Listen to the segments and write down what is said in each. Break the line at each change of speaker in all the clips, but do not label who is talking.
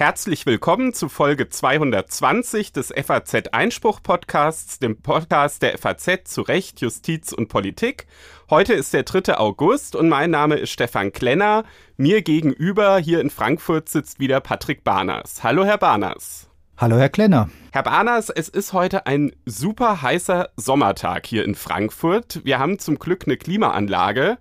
Herzlich willkommen zu Folge 220 des FAZ Einspruch Podcasts, dem Podcast der FAZ zu Recht, Justiz und Politik. Heute ist der 3. August und mein Name ist Stefan Klenner. Mir gegenüber hier in Frankfurt sitzt wieder Patrick Barners. Hallo, Herr Barners.
Hallo, Herr Klenner.
Herr Barners, es ist heute ein super heißer Sommertag hier in Frankfurt. Wir haben zum Glück eine Klimaanlage.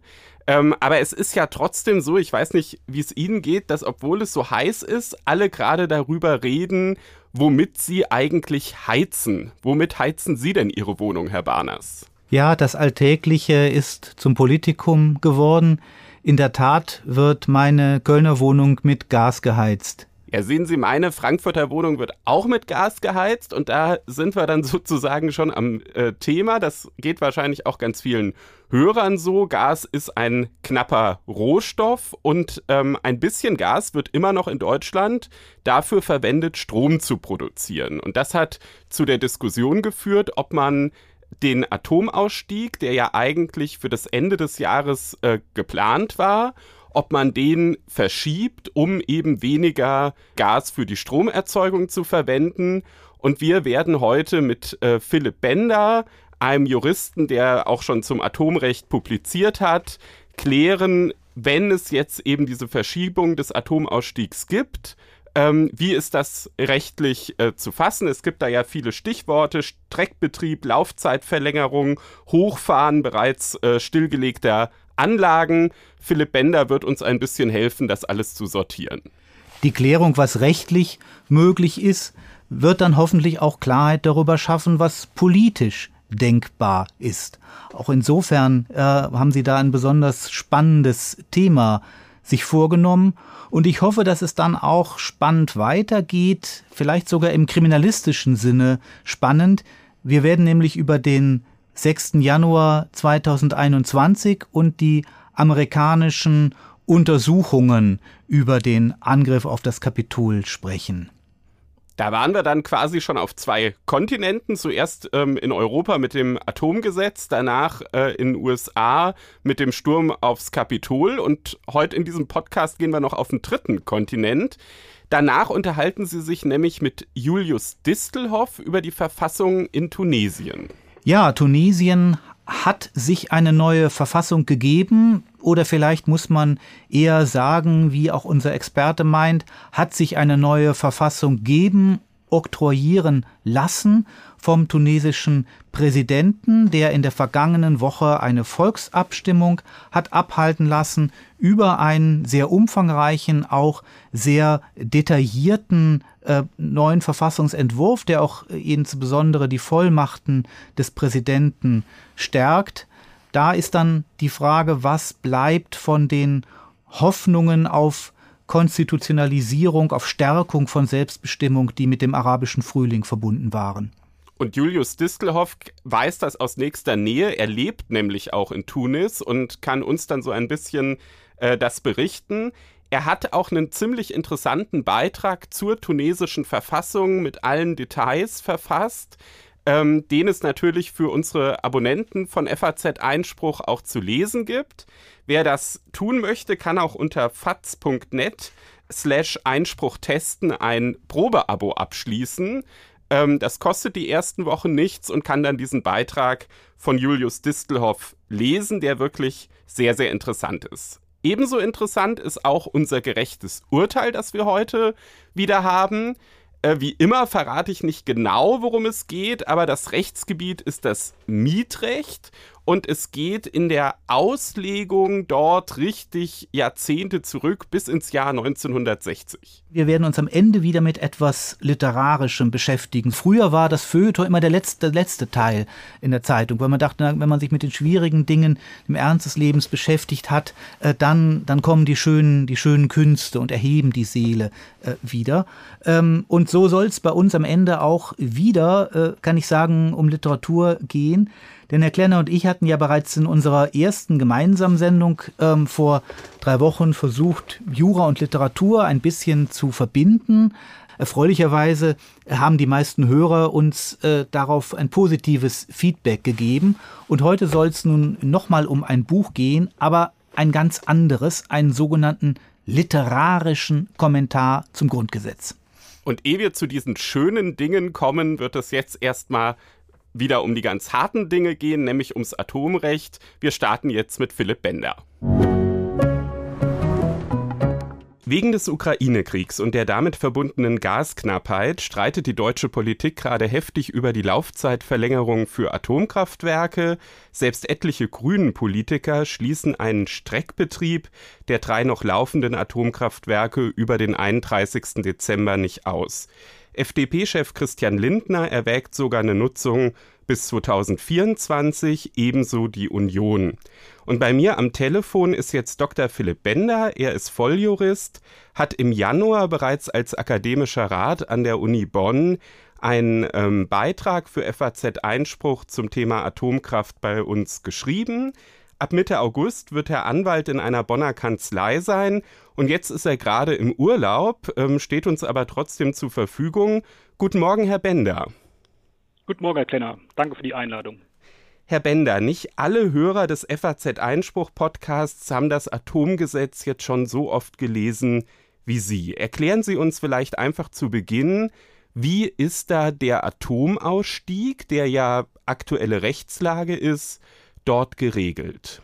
Ähm, aber es ist ja trotzdem so, ich weiß nicht, wie es Ihnen geht, dass obwohl es so heiß ist, alle gerade darüber reden, womit Sie eigentlich heizen. Womit heizen Sie denn Ihre Wohnung, Herr Barners?
Ja, das Alltägliche ist zum Politikum geworden. In der Tat wird meine Kölner Wohnung mit Gas geheizt.
Ja, sehen Sie, meine Frankfurter Wohnung wird auch mit Gas geheizt und da sind wir dann sozusagen schon am äh, Thema. Das geht wahrscheinlich auch ganz vielen Hörern so. Gas ist ein knapper Rohstoff und ähm, ein bisschen Gas wird immer noch in Deutschland dafür verwendet, Strom zu produzieren. Und das hat zu der Diskussion geführt, ob man den Atomausstieg, der ja eigentlich für das Ende des Jahres äh, geplant war, ob man den verschiebt, um eben weniger Gas für die Stromerzeugung zu verwenden. Und wir werden heute mit äh, Philipp Bender, einem Juristen, der auch schon zum Atomrecht publiziert hat, klären, wenn es jetzt eben diese Verschiebung des Atomausstiegs gibt, ähm, wie ist das rechtlich äh, zu fassen? Es gibt da ja viele Stichworte, Streckbetrieb, Laufzeitverlängerung, Hochfahren bereits äh, stillgelegter Anlagen. Philipp Bender wird uns ein bisschen helfen, das alles zu sortieren.
Die Klärung, was rechtlich möglich ist, wird dann hoffentlich auch Klarheit darüber schaffen, was politisch denkbar ist. Auch insofern äh, haben Sie da ein besonders spannendes Thema sich vorgenommen. Und ich hoffe, dass es dann auch spannend weitergeht, vielleicht sogar im kriminalistischen Sinne spannend. Wir werden nämlich über den 6. Januar 2021 und die amerikanischen Untersuchungen über den Angriff auf das Kapitol sprechen.
Da waren wir dann quasi schon auf zwei Kontinenten. Zuerst ähm, in Europa mit dem Atomgesetz, danach äh, in den USA mit dem Sturm aufs Kapitol. Und heute in diesem Podcast gehen wir noch auf den dritten Kontinent. Danach unterhalten sie sich nämlich mit Julius Distelhoff über die Verfassung in Tunesien.
Ja, Tunesien hat sich eine neue Verfassung gegeben oder vielleicht muss man eher sagen, wie auch unser Experte meint, hat sich eine neue Verfassung geben oktroyieren lassen vom tunesischen Präsidenten, der in der vergangenen Woche eine Volksabstimmung hat abhalten lassen über einen sehr umfangreichen, auch sehr detaillierten äh, neuen Verfassungsentwurf, der auch insbesondere die Vollmachten des Präsidenten stärkt. Da ist dann die Frage, was bleibt von den Hoffnungen auf Konstitutionalisierung, auf Stärkung von Selbstbestimmung, die mit dem arabischen Frühling verbunden waren.
Und Julius Distelhoff weiß das aus nächster Nähe. Er lebt nämlich auch in Tunis und kann uns dann so ein bisschen äh, das berichten. Er hat auch einen ziemlich interessanten Beitrag zur tunesischen Verfassung mit allen Details verfasst, ähm, den es natürlich für unsere Abonnenten von FAZ Einspruch auch zu lesen gibt. Wer das tun möchte, kann auch unter faz.net slash Einspruch testen ein Probeabo abschließen. Ähm, das kostet die ersten Wochen nichts und kann dann diesen Beitrag von Julius Distelhoff lesen, der wirklich sehr, sehr interessant ist. Ebenso interessant ist auch unser gerechtes Urteil, das wir heute wieder haben. Äh, wie immer verrate ich nicht genau, worum es geht, aber das Rechtsgebiet ist das Mietrecht und es geht in der Auslegung dort richtig Jahrzehnte zurück bis ins Jahr 1960.
Wir werden uns am Ende wieder mit etwas Literarischem beschäftigen. Früher war das Feuilleton immer der letzte, letzte Teil in der Zeitung, weil man dachte, wenn man sich mit den schwierigen Dingen im Ernst des Lebens beschäftigt hat, äh, dann, dann kommen die schönen, die schönen Künste und erheben die Seele äh, wieder. Ähm, und so soll es bei uns am Ende auch wieder, äh, kann ich sagen, um Literatur gehen. Denn Herr Klenner und ich hatten ja bereits in unserer ersten gemeinsamen Sendung ähm, vor drei Wochen versucht, Jura und Literatur ein bisschen zu verbinden. Erfreulicherweise haben die meisten Hörer uns äh, darauf ein positives Feedback gegeben. Und heute soll es nun nochmal um ein Buch gehen, aber ein ganz anderes, einen sogenannten literarischen Kommentar zum Grundgesetz.
Und ehe wir zu diesen schönen Dingen kommen, wird es jetzt erstmal wieder um die ganz harten Dinge gehen, nämlich ums Atomrecht. Wir starten jetzt mit Philipp Bender. Wegen des Ukraine-Kriegs und der damit verbundenen Gasknappheit streitet die deutsche Politik gerade heftig über die Laufzeitverlängerung für Atomkraftwerke. Selbst etliche grünen Politiker schließen einen Streckbetrieb der drei noch laufenden Atomkraftwerke über den 31. Dezember nicht aus. FDP-Chef Christian Lindner erwägt sogar eine Nutzung bis 2024, ebenso die Union. Und bei mir am Telefon ist jetzt Dr. Philipp Bender. Er ist Volljurist, hat im Januar bereits als akademischer Rat an der Uni Bonn einen ähm, Beitrag für FAZ Einspruch zum Thema Atomkraft bei uns geschrieben. Ab Mitte August wird er Anwalt in einer Bonner Kanzlei sein und jetzt ist er gerade im Urlaub, ähm, steht uns aber trotzdem zur Verfügung. Guten Morgen, Herr Bender.
Guten Morgen, Herr Klenner. Danke für die Einladung.
Herr Bender, nicht alle Hörer des FAZ Einspruch Podcasts haben das Atomgesetz jetzt schon so oft gelesen wie Sie. Erklären Sie uns vielleicht einfach zu Beginn, wie ist da der Atomausstieg, der ja aktuelle Rechtslage ist, dort geregelt?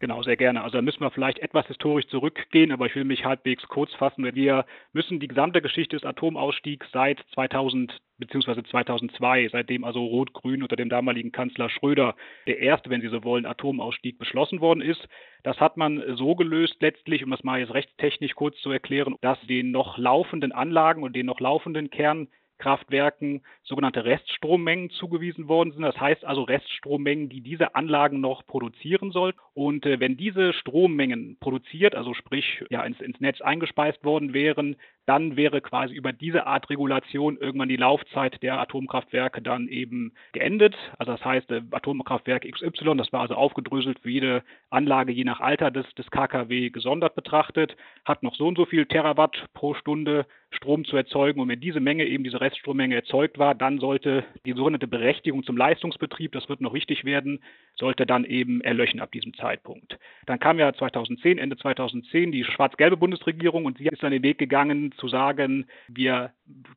Genau, sehr gerne. Also da müssen wir vielleicht etwas historisch zurückgehen, aber ich will mich halbwegs kurz fassen. Wir müssen die gesamte Geschichte des Atomausstiegs seit 2000 bzw. 2002, seitdem also Rot-Grün unter dem damaligen Kanzler Schröder der erste, wenn Sie so wollen, Atomausstieg beschlossen worden ist. Das hat man so gelöst letztlich, um das mal jetzt rechtstechnisch kurz zu erklären, dass den noch laufenden Anlagen und den noch laufenden Kern Kraftwerken sogenannte Reststrommengen zugewiesen worden sind. Das heißt also Reststrommengen, die diese Anlagen noch produzieren sollten. Und äh, wenn diese Strommengen produziert, also sprich ja ins, ins Netz eingespeist worden wären, dann wäre quasi über diese Art Regulation irgendwann die Laufzeit der Atomkraftwerke dann eben geendet. Also das heißt, äh, Atomkraftwerk XY, das war also aufgedröselt für jede Anlage je nach Alter des, des KKW gesondert betrachtet, hat noch so und so viel Terawatt pro Stunde Strom zu erzeugen. Und wenn diese Menge eben diese Reststrommenge erzeugt war, dann sollte die sogenannte Berechtigung zum Leistungsbetrieb, das wird noch wichtig werden, sollte dann eben erlöchen ab diesem Zeitpunkt. Dann kam ja 2010, Ende 2010 die schwarz-gelbe Bundesregierung und sie ist dann den Weg gegangen zu sagen, wir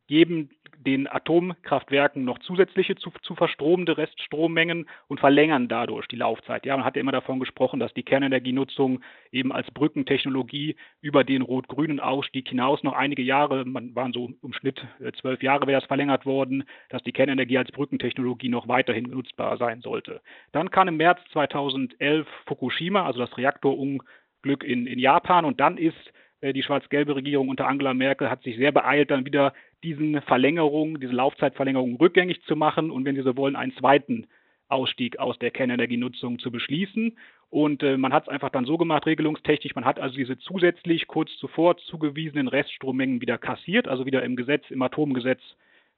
geben den Atomkraftwerken noch zusätzliche zu, zu verstromende Reststrommengen und verlängern dadurch die Laufzeit. Ja, man hat ja immer davon gesprochen, dass die Kernenergienutzung eben als Brückentechnologie über den rot-grünen Ausstieg hinaus noch einige Jahre, man waren so im Schnitt äh, zwölf Jahre wäre das verlängert worden, dass die Kernenergie als Brückentechnologie noch weiterhin nutzbar sein sollte. Dann kam im März 2011 Fukushima, also das Reaktorunglück in, in Japan und dann ist die schwarz-gelbe Regierung unter Angela Merkel hat sich sehr beeilt, dann wieder diesen Verlängerungen, diese Laufzeitverlängerung rückgängig zu machen und wenn Sie so wollen, einen zweiten Ausstieg aus der Kernenergienutzung zu beschließen. Und äh, man hat es einfach dann so gemacht, regelungstechnisch, man hat also diese zusätzlich kurz zuvor zugewiesenen Reststrommengen wieder kassiert, also wieder im Gesetz, im Atomgesetz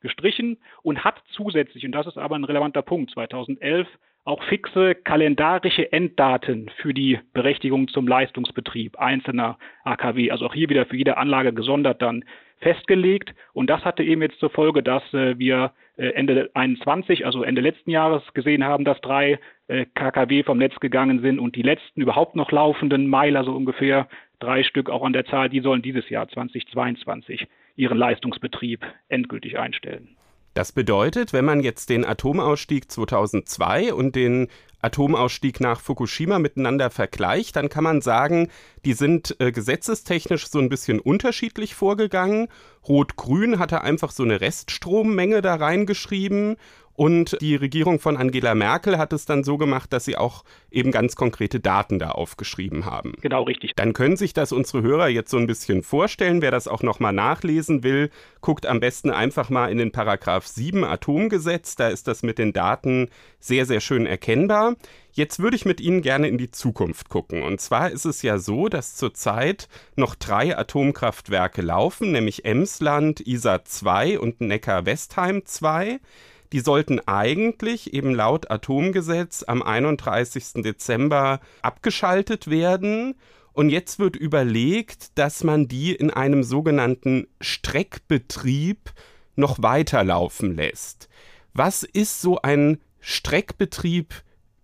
gestrichen und hat zusätzlich, und das ist aber ein relevanter Punkt, 2011 auch fixe kalendarische Enddaten für die Berechtigung zum Leistungsbetrieb einzelner AKW, also auch hier wieder für jede Anlage gesondert dann festgelegt. Und das hatte eben jetzt zur Folge, dass äh, wir äh, Ende 21, also Ende letzten Jahres gesehen haben, dass drei äh, KKW vom Netz gegangen sind und die letzten überhaupt noch laufenden Meiler, so ungefähr drei Stück auch an der Zahl, die sollen dieses Jahr 2022 ihren Leistungsbetrieb endgültig einstellen.
Das bedeutet, wenn man jetzt den Atomausstieg 2002 und den Atomausstieg nach Fukushima miteinander vergleicht, dann kann man sagen, die sind äh, gesetzestechnisch so ein bisschen unterschiedlich vorgegangen. Rot-Grün hatte einfach so eine Reststrommenge da reingeschrieben und die Regierung von Angela Merkel hat es dann so gemacht, dass sie auch eben ganz konkrete Daten da aufgeschrieben haben.
Genau, richtig.
Dann können sich das unsere Hörer jetzt so ein bisschen vorstellen. Wer das auch nochmal nachlesen will, guckt am besten einfach mal in den Paragraph 7 Atomgesetz. Da ist das mit den Daten sehr, sehr schön erkennbar. Jetzt würde ich mit Ihnen gerne in die Zukunft gucken. Und zwar ist es ja so, dass zurzeit noch drei Atomkraftwerke laufen, nämlich Emsland, Isar 2 und Neckar-Westheim 2. Die sollten eigentlich eben laut Atomgesetz am 31. Dezember abgeschaltet werden. Und jetzt wird überlegt, dass man die in einem sogenannten Streckbetrieb noch weiterlaufen lässt. Was ist so ein Streckbetrieb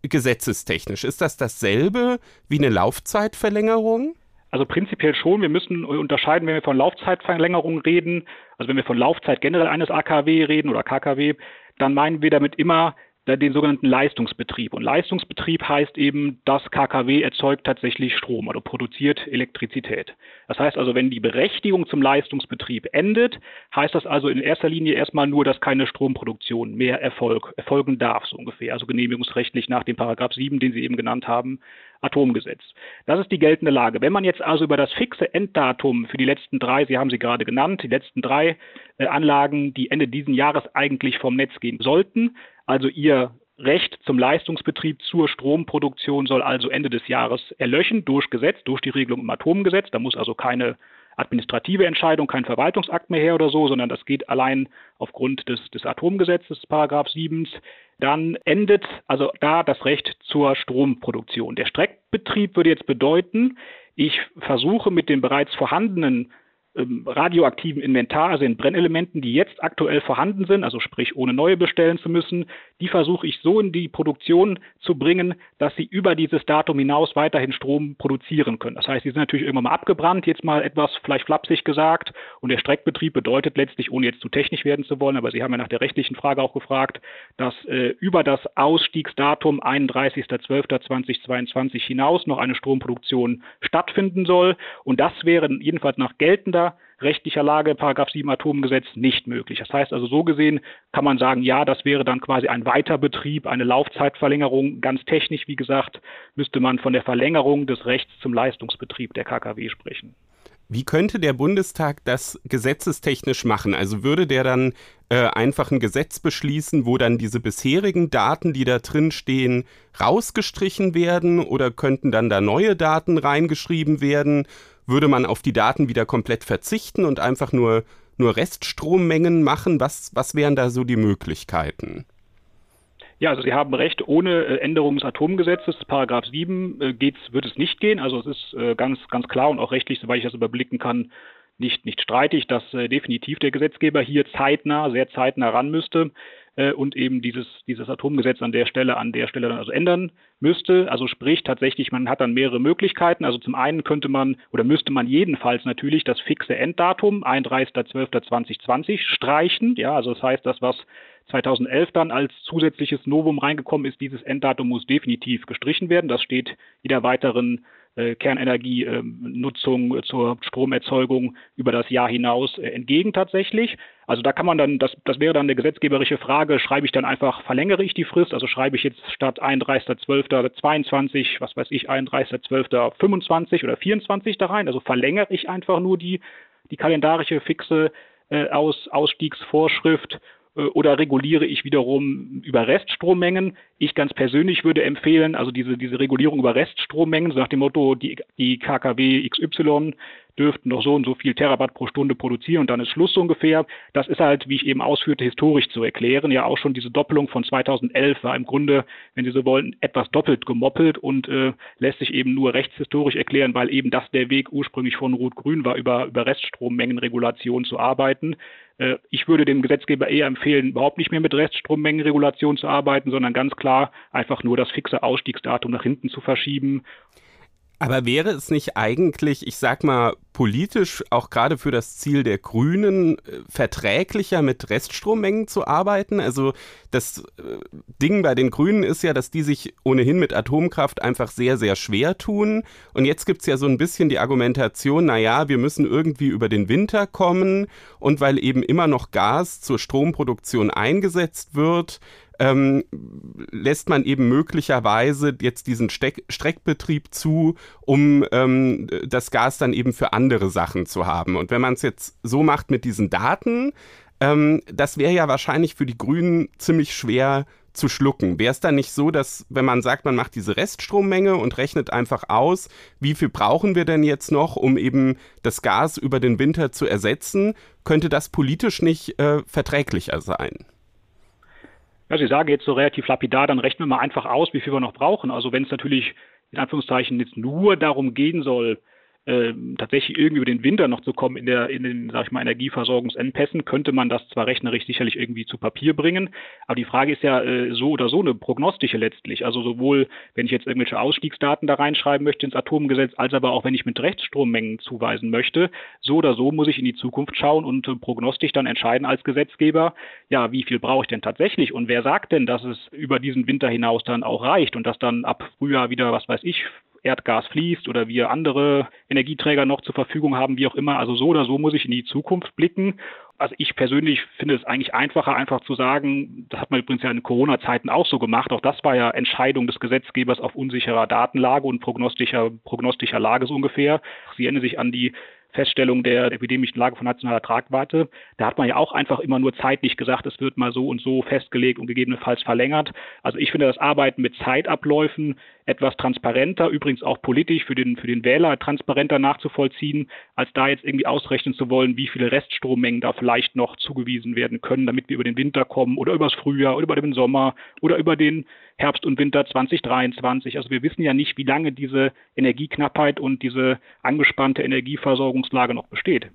gesetzestechnisch? Ist das dasselbe wie eine Laufzeitverlängerung?
Also prinzipiell schon. Wir müssen unterscheiden, wenn wir von Laufzeitverlängerung reden, also wenn wir von Laufzeit generell eines AKW reden oder KKW, dann meinen wir damit immer den sogenannten Leistungsbetrieb. Und Leistungsbetrieb heißt eben, das KKW erzeugt tatsächlich Strom oder produziert Elektrizität. Das heißt also, wenn die Berechtigung zum Leistungsbetrieb endet, heißt das also in erster Linie erstmal nur, dass keine Stromproduktion mehr Erfolg, erfolgen darf, so ungefähr. Also genehmigungsrechtlich nach dem Paragraph 7, den Sie eben genannt haben, Atomgesetz. Das ist die geltende Lage. Wenn man jetzt also über das fixe Enddatum für die letzten drei, Sie haben sie gerade genannt, die letzten drei äh, Anlagen, die Ende diesen Jahres eigentlich vom Netz gehen sollten, also ihr Recht zum Leistungsbetrieb zur Stromproduktion soll also Ende des Jahres erlöschen durch Gesetz, durch die Regelung im Atomgesetz. Da muss also keine administrative Entscheidung, kein Verwaltungsakt mehr her oder so, sondern das geht allein aufgrund des, des Atomgesetzes, Paragraph 7. Dann endet also da das Recht zur Stromproduktion. Der Streckbetrieb würde jetzt bedeuten, ich versuche mit den bereits vorhandenen radioaktiven Inventar, also in Brennelementen, die jetzt aktuell vorhanden sind, also sprich ohne neue bestellen zu müssen, die versuche ich so in die Produktion zu bringen, dass sie über dieses Datum hinaus weiterhin Strom produzieren können. Das heißt, die sind natürlich irgendwann mal abgebrannt, jetzt mal etwas vielleicht flapsig gesagt. Und der Streckbetrieb bedeutet letztlich, ohne jetzt zu technisch werden zu wollen, aber Sie haben ja nach der rechtlichen Frage auch gefragt, dass äh, über das Ausstiegsdatum 31.12.2022 hinaus noch eine Stromproduktion stattfinden soll. Und das wäre jedenfalls nach geltender rechtlicher Lage, Paragraph 7 Atomgesetz, nicht möglich. Das heißt also, so gesehen kann man sagen, ja, das wäre dann quasi ein Weiterbetrieb, eine Laufzeitverlängerung. Ganz technisch, wie gesagt, müsste man von der Verlängerung des Rechts zum Leistungsbetrieb der KKW sprechen.
Wie könnte der Bundestag das gesetzestechnisch machen? Also würde der dann äh, einfach ein Gesetz beschließen, wo dann diese bisherigen Daten, die da drin stehen, rausgestrichen werden oder könnten dann da neue Daten reingeschrieben werden? Würde man auf die Daten wieder komplett verzichten und einfach nur, nur Reststrommengen machen? Was, was wären da so die Möglichkeiten?
Ja, also Sie haben recht, ohne äh, Änderung des Atomgesetzes, Paragraph 7, äh, geht's, wird es nicht gehen. Also es ist äh, ganz, ganz klar und auch rechtlich, soweit ich das überblicken kann, nicht, nicht streitig, dass definitiv der Gesetzgeber hier zeitnah, sehr zeitnah ran müsste äh, und eben dieses, dieses Atomgesetz an der Stelle, an der Stelle dann also ändern müsste. Also sprich tatsächlich, man hat dann mehrere Möglichkeiten. Also zum einen könnte man oder müsste man jedenfalls natürlich das fixe Enddatum 31.12.2020 streichen. Ja, also das heißt, das, was 2011 dann als zusätzliches Novum reingekommen ist, dieses Enddatum muss definitiv gestrichen werden. Das steht jeder weiteren Kernenergienutzung äh, zur Stromerzeugung über das Jahr hinaus äh, entgegen tatsächlich. Also da kann man dann, das, das wäre dann eine gesetzgeberische Frage, schreibe ich dann einfach, verlängere ich die Frist, also schreibe ich jetzt statt 31.12.22, was weiß ich, 31.12.25 oder 24 da rein, also verlängere ich einfach nur die, die kalendarische fixe äh, Aus, Ausstiegsvorschrift äh, oder reguliere ich wiederum über Reststrommengen. Ich ganz persönlich würde empfehlen, also diese, diese Regulierung über Reststrommengen, so nach dem Motto, die, die KKW XY dürften noch so und so viel Terawatt pro Stunde produzieren und dann ist Schluss so ungefähr. Das ist halt, wie ich eben ausführte, historisch zu erklären. Ja, auch schon diese Doppelung von 2011 war im Grunde, wenn Sie so wollen, etwas doppelt gemoppelt und äh, lässt sich eben nur rechtshistorisch erklären, weil eben das der Weg ursprünglich von Rot-Grün war, über, über Reststrommengenregulation zu arbeiten. Äh, ich würde dem Gesetzgeber eher empfehlen, überhaupt nicht mehr mit Reststrommengenregulation zu arbeiten, sondern ganz klar einfach nur das fixe Ausstiegsdatum nach hinten zu verschieben.
Aber wäre es nicht eigentlich, ich sag mal, politisch auch gerade für das Ziel der Grünen äh, verträglicher mit Reststrommengen zu arbeiten? Also das äh, Ding bei den Grünen ist ja, dass die sich ohnehin mit Atomkraft einfach sehr, sehr schwer tun. Und jetzt gibt's ja so ein bisschen die Argumentation, naja, wir müssen irgendwie über den Winter kommen und weil eben immer noch Gas zur Stromproduktion eingesetzt wird, ähm, lässt man eben möglicherweise jetzt diesen Steck Streckbetrieb zu, um ähm, das Gas dann eben für andere Sachen zu haben. Und wenn man es jetzt so macht mit diesen Daten, ähm, das wäre ja wahrscheinlich für die Grünen ziemlich schwer zu schlucken. Wäre es dann nicht so, dass wenn man sagt, man macht diese Reststrommenge und rechnet einfach aus, wie viel brauchen wir denn jetzt noch, um eben das Gas über den Winter zu ersetzen, könnte das politisch nicht äh, verträglicher sein?
Ja, Sie sagen jetzt so relativ lapidar, dann rechnen wir mal einfach aus, wie viel wir noch brauchen. Also wenn es natürlich in Anführungszeichen jetzt nur darum gehen soll, tatsächlich irgendwie über den Winter noch zu kommen in der in den sag ich mal Energieversorgungsengpässen könnte man das zwar rechnerisch sicherlich irgendwie zu Papier bringen, aber die Frage ist ja äh, so oder so eine prognostische letztlich. Also sowohl wenn ich jetzt irgendwelche Ausstiegsdaten da reinschreiben möchte ins Atomgesetz, als aber auch wenn ich mit Rechtsstrommengen zuweisen möchte, so oder so muss ich in die Zukunft schauen und äh, prognostisch dann entscheiden als Gesetzgeber, ja, wie viel brauche ich denn tatsächlich und wer sagt denn, dass es über diesen Winter hinaus dann auch reicht und dass dann ab Frühjahr wieder, was weiß ich, Erdgas fließt oder wir andere Energieträger noch zur Verfügung haben, wie auch immer. Also so oder so muss ich in die Zukunft blicken. Also ich persönlich finde es eigentlich einfacher, einfach zu sagen, das hat man übrigens ja in Corona-Zeiten auch so gemacht. Auch das war ja Entscheidung des Gesetzgebers auf unsicherer Datenlage und prognostischer, prognostischer Lage so ungefähr. Sie erinnern sich an die Feststellung der epidemischen Lage von nationaler Tragweite. Da hat man ja auch einfach immer nur zeitlich gesagt, es wird mal so und so festgelegt und gegebenenfalls verlängert. Also ich finde das Arbeiten mit Zeitabläufen etwas transparenter, übrigens auch politisch für den, für den Wähler transparenter nachzuvollziehen, als da jetzt irgendwie ausrechnen zu wollen, wie viele Reststrommengen da vielleicht noch zugewiesen werden können, damit wir über den Winter kommen oder übers Frühjahr oder über den Sommer oder über den Herbst und Winter 2023. Also wir wissen ja nicht, wie lange diese Energieknappheit und diese angespannte Energieversorgungslage noch besteht.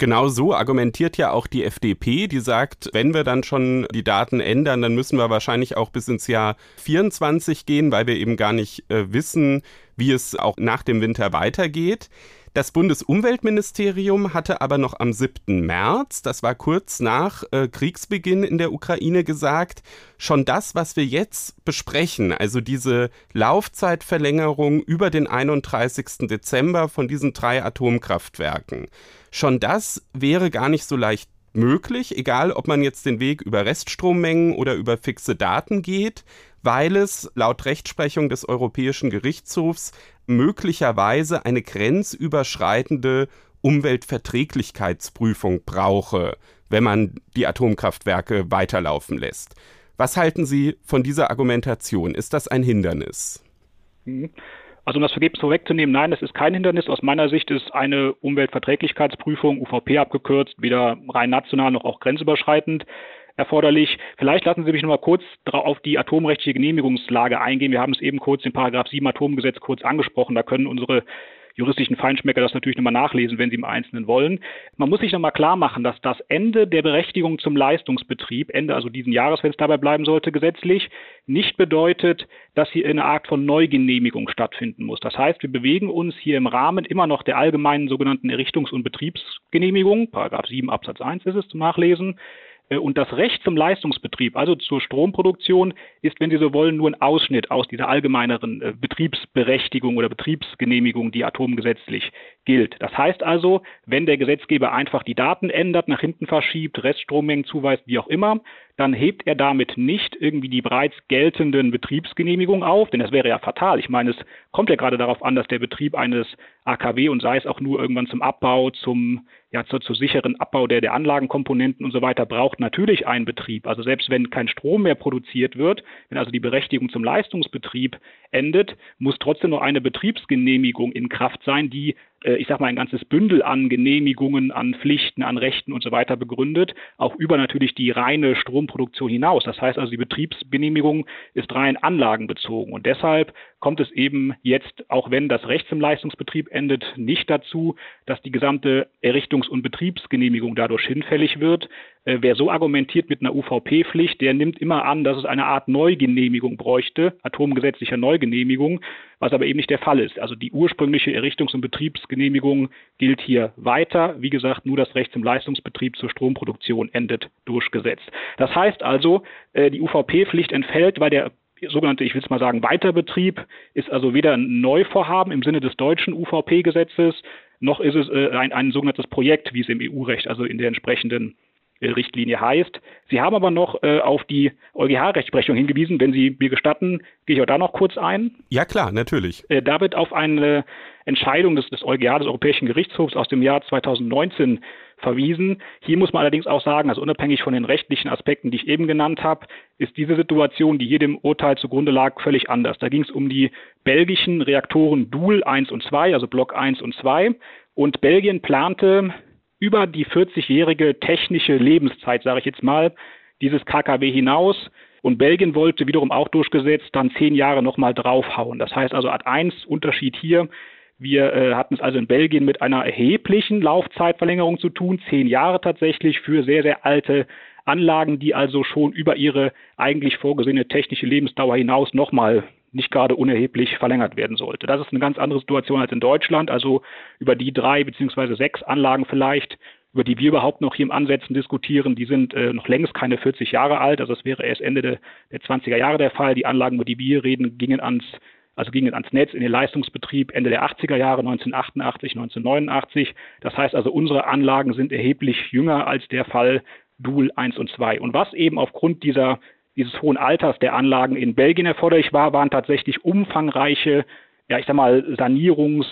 Genau so argumentiert ja auch die FDP, die sagt, wenn wir dann schon die Daten ändern, dann müssen wir wahrscheinlich auch bis ins Jahr 24 gehen, weil wir eben gar nicht äh, wissen, wie es auch nach dem Winter weitergeht. Das Bundesumweltministerium hatte aber noch am 7. März, das war kurz nach äh, Kriegsbeginn in der Ukraine, gesagt, schon das, was wir jetzt besprechen, also diese Laufzeitverlängerung über den 31. Dezember von diesen drei Atomkraftwerken, schon das wäre gar nicht so leicht möglich, egal ob man jetzt den Weg über Reststrommengen oder über fixe Daten geht, weil es laut Rechtsprechung des Europäischen Gerichtshofs möglicherweise eine grenzüberschreitende Umweltverträglichkeitsprüfung brauche, wenn man die Atomkraftwerke weiterlaufen lässt. Was halten Sie von dieser Argumentation? Ist das ein Hindernis?
Mhm. Also um das Vergebnis vorwegzunehmen, nein, das ist kein Hindernis. Aus meiner Sicht ist eine Umweltverträglichkeitsprüfung, UVP abgekürzt, weder rein national noch auch grenzüberschreitend erforderlich. Vielleicht lassen Sie mich noch mal kurz auf die atomrechtliche Genehmigungslage eingehen. Wir haben es eben kurz in Paragraph 7 Atomgesetz kurz angesprochen. Da können unsere juristischen Feinschmecker das natürlich nochmal nachlesen, wenn sie im Einzelnen wollen. Man muss sich nochmal klar machen, dass das Ende der Berechtigung zum Leistungsbetrieb, Ende also diesen Jahres, wenn es dabei bleiben sollte, gesetzlich, nicht bedeutet, dass hier eine Art von Neugenehmigung stattfinden muss. Das heißt, wir bewegen uns hier im Rahmen immer noch der allgemeinen sogenannten Errichtungs- und Betriebsgenehmigung, Paragraph 7 Absatz 1 ist es zum Nachlesen, und das Recht zum Leistungsbetrieb, also zur Stromproduktion, ist, wenn Sie so wollen, nur ein Ausschnitt aus dieser allgemeineren äh, Betriebsberechtigung oder Betriebsgenehmigung, die atomgesetzlich gilt. Das heißt also, wenn der Gesetzgeber einfach die Daten ändert, nach hinten verschiebt, Reststrommengen zuweist, wie auch immer, dann hebt er damit nicht irgendwie die bereits geltenden Betriebsgenehmigungen auf, denn das wäre ja fatal. Ich meine, es kommt ja gerade darauf an, dass der Betrieb eines AKW und sei es auch nur irgendwann zum Abbau, zum ja, zu, zu sicheren Abbau der, der Anlagenkomponenten und so weiter braucht natürlich einen Betrieb. Also selbst wenn kein Strom mehr produziert wird, wenn also die Berechtigung zum Leistungsbetrieb endet, muss trotzdem noch eine Betriebsgenehmigung in Kraft sein, die äh, ich sage mal, ein ganzes Bündel an Genehmigungen, an Pflichten, an Rechten und so weiter begründet, auch über natürlich die reine Stromproduktion hinaus. Das heißt also, die Betriebsgenehmigung ist rein anlagenbezogen und deshalb kommt es eben jetzt, auch wenn das Recht zum Leistungsbetrieb endet, nicht dazu, dass die gesamte Errichtungs- und Betriebsgenehmigung dadurch hinfällig wird. Äh, wer so argumentiert mit einer UVP-Pflicht, der nimmt immer an, dass es eine Art Neugenehmigung bräuchte, atomgesetzlicher Neugenehmigung, was aber eben nicht der Fall ist. Also die ursprüngliche Errichtungs- und Betriebsgenehmigung gilt hier weiter. Wie gesagt, nur das Recht zum Leistungsbetrieb zur Stromproduktion endet durchgesetzt. Das heißt also, äh, die UVP-Pflicht entfällt, weil der sogenannte, ich will es mal sagen, Weiterbetrieb ist also weder ein Neuvorhaben im Sinne des deutschen UVP-Gesetzes, noch ist es äh, ein, ein sogenanntes Projekt, wie es im EU-Recht, also in der entsprechenden Richtlinie heißt. Sie haben aber noch äh, auf die EuGH-Rechtsprechung hingewiesen. Wenn Sie mir gestatten, gehe ich auch da noch kurz ein.
Ja klar, natürlich.
Äh, da wird auf eine Entscheidung des, des EuGH, des Europäischen Gerichtshofs aus dem Jahr 2019 verwiesen. Hier muss man allerdings auch sagen, also unabhängig von den rechtlichen Aspekten, die ich eben genannt habe, ist diese Situation, die hier dem Urteil zugrunde lag, völlig anders. Da ging es um die belgischen Reaktoren Doel 1 und 2, also Block 1 und 2. Und Belgien plante über die 40-jährige technische Lebenszeit, sage ich jetzt mal, dieses KKW hinaus. Und Belgien wollte wiederum auch durchgesetzt dann zehn Jahre nochmal draufhauen. Das heißt also Art 1 Unterschied hier, Wir äh, hatten es also in Belgien mit einer erheblichen Laufzeitverlängerung zu tun, zehn Jahre tatsächlich für sehr, sehr alte Anlagen, die also schon über ihre eigentlich vorgesehene technische Lebensdauer hinaus nochmal nicht gerade unerheblich verlängert werden sollte. Das ist eine ganz andere Situation als in Deutschland. Also über die drei beziehungsweise sechs Anlagen vielleicht, über die wir überhaupt noch hier im Ansätzen diskutieren, die sind äh, noch längst keine 40 Jahre alt. Also es wäre erst Ende de, der 20er Jahre der Fall. Die Anlagen, über die wir reden, gingen ans also gingen ans Netz in den Leistungsbetrieb Ende der 80er Jahre, 1988, 1989. Das heißt also, unsere Anlagen sind erheblich jünger als der Fall Dual 1 und 2. Und was eben aufgrund dieser dieses hohen Alters der Anlagen in Belgien erforderlich war, waren tatsächlich umfangreiche, ja, ich sag mal, Sanierungs-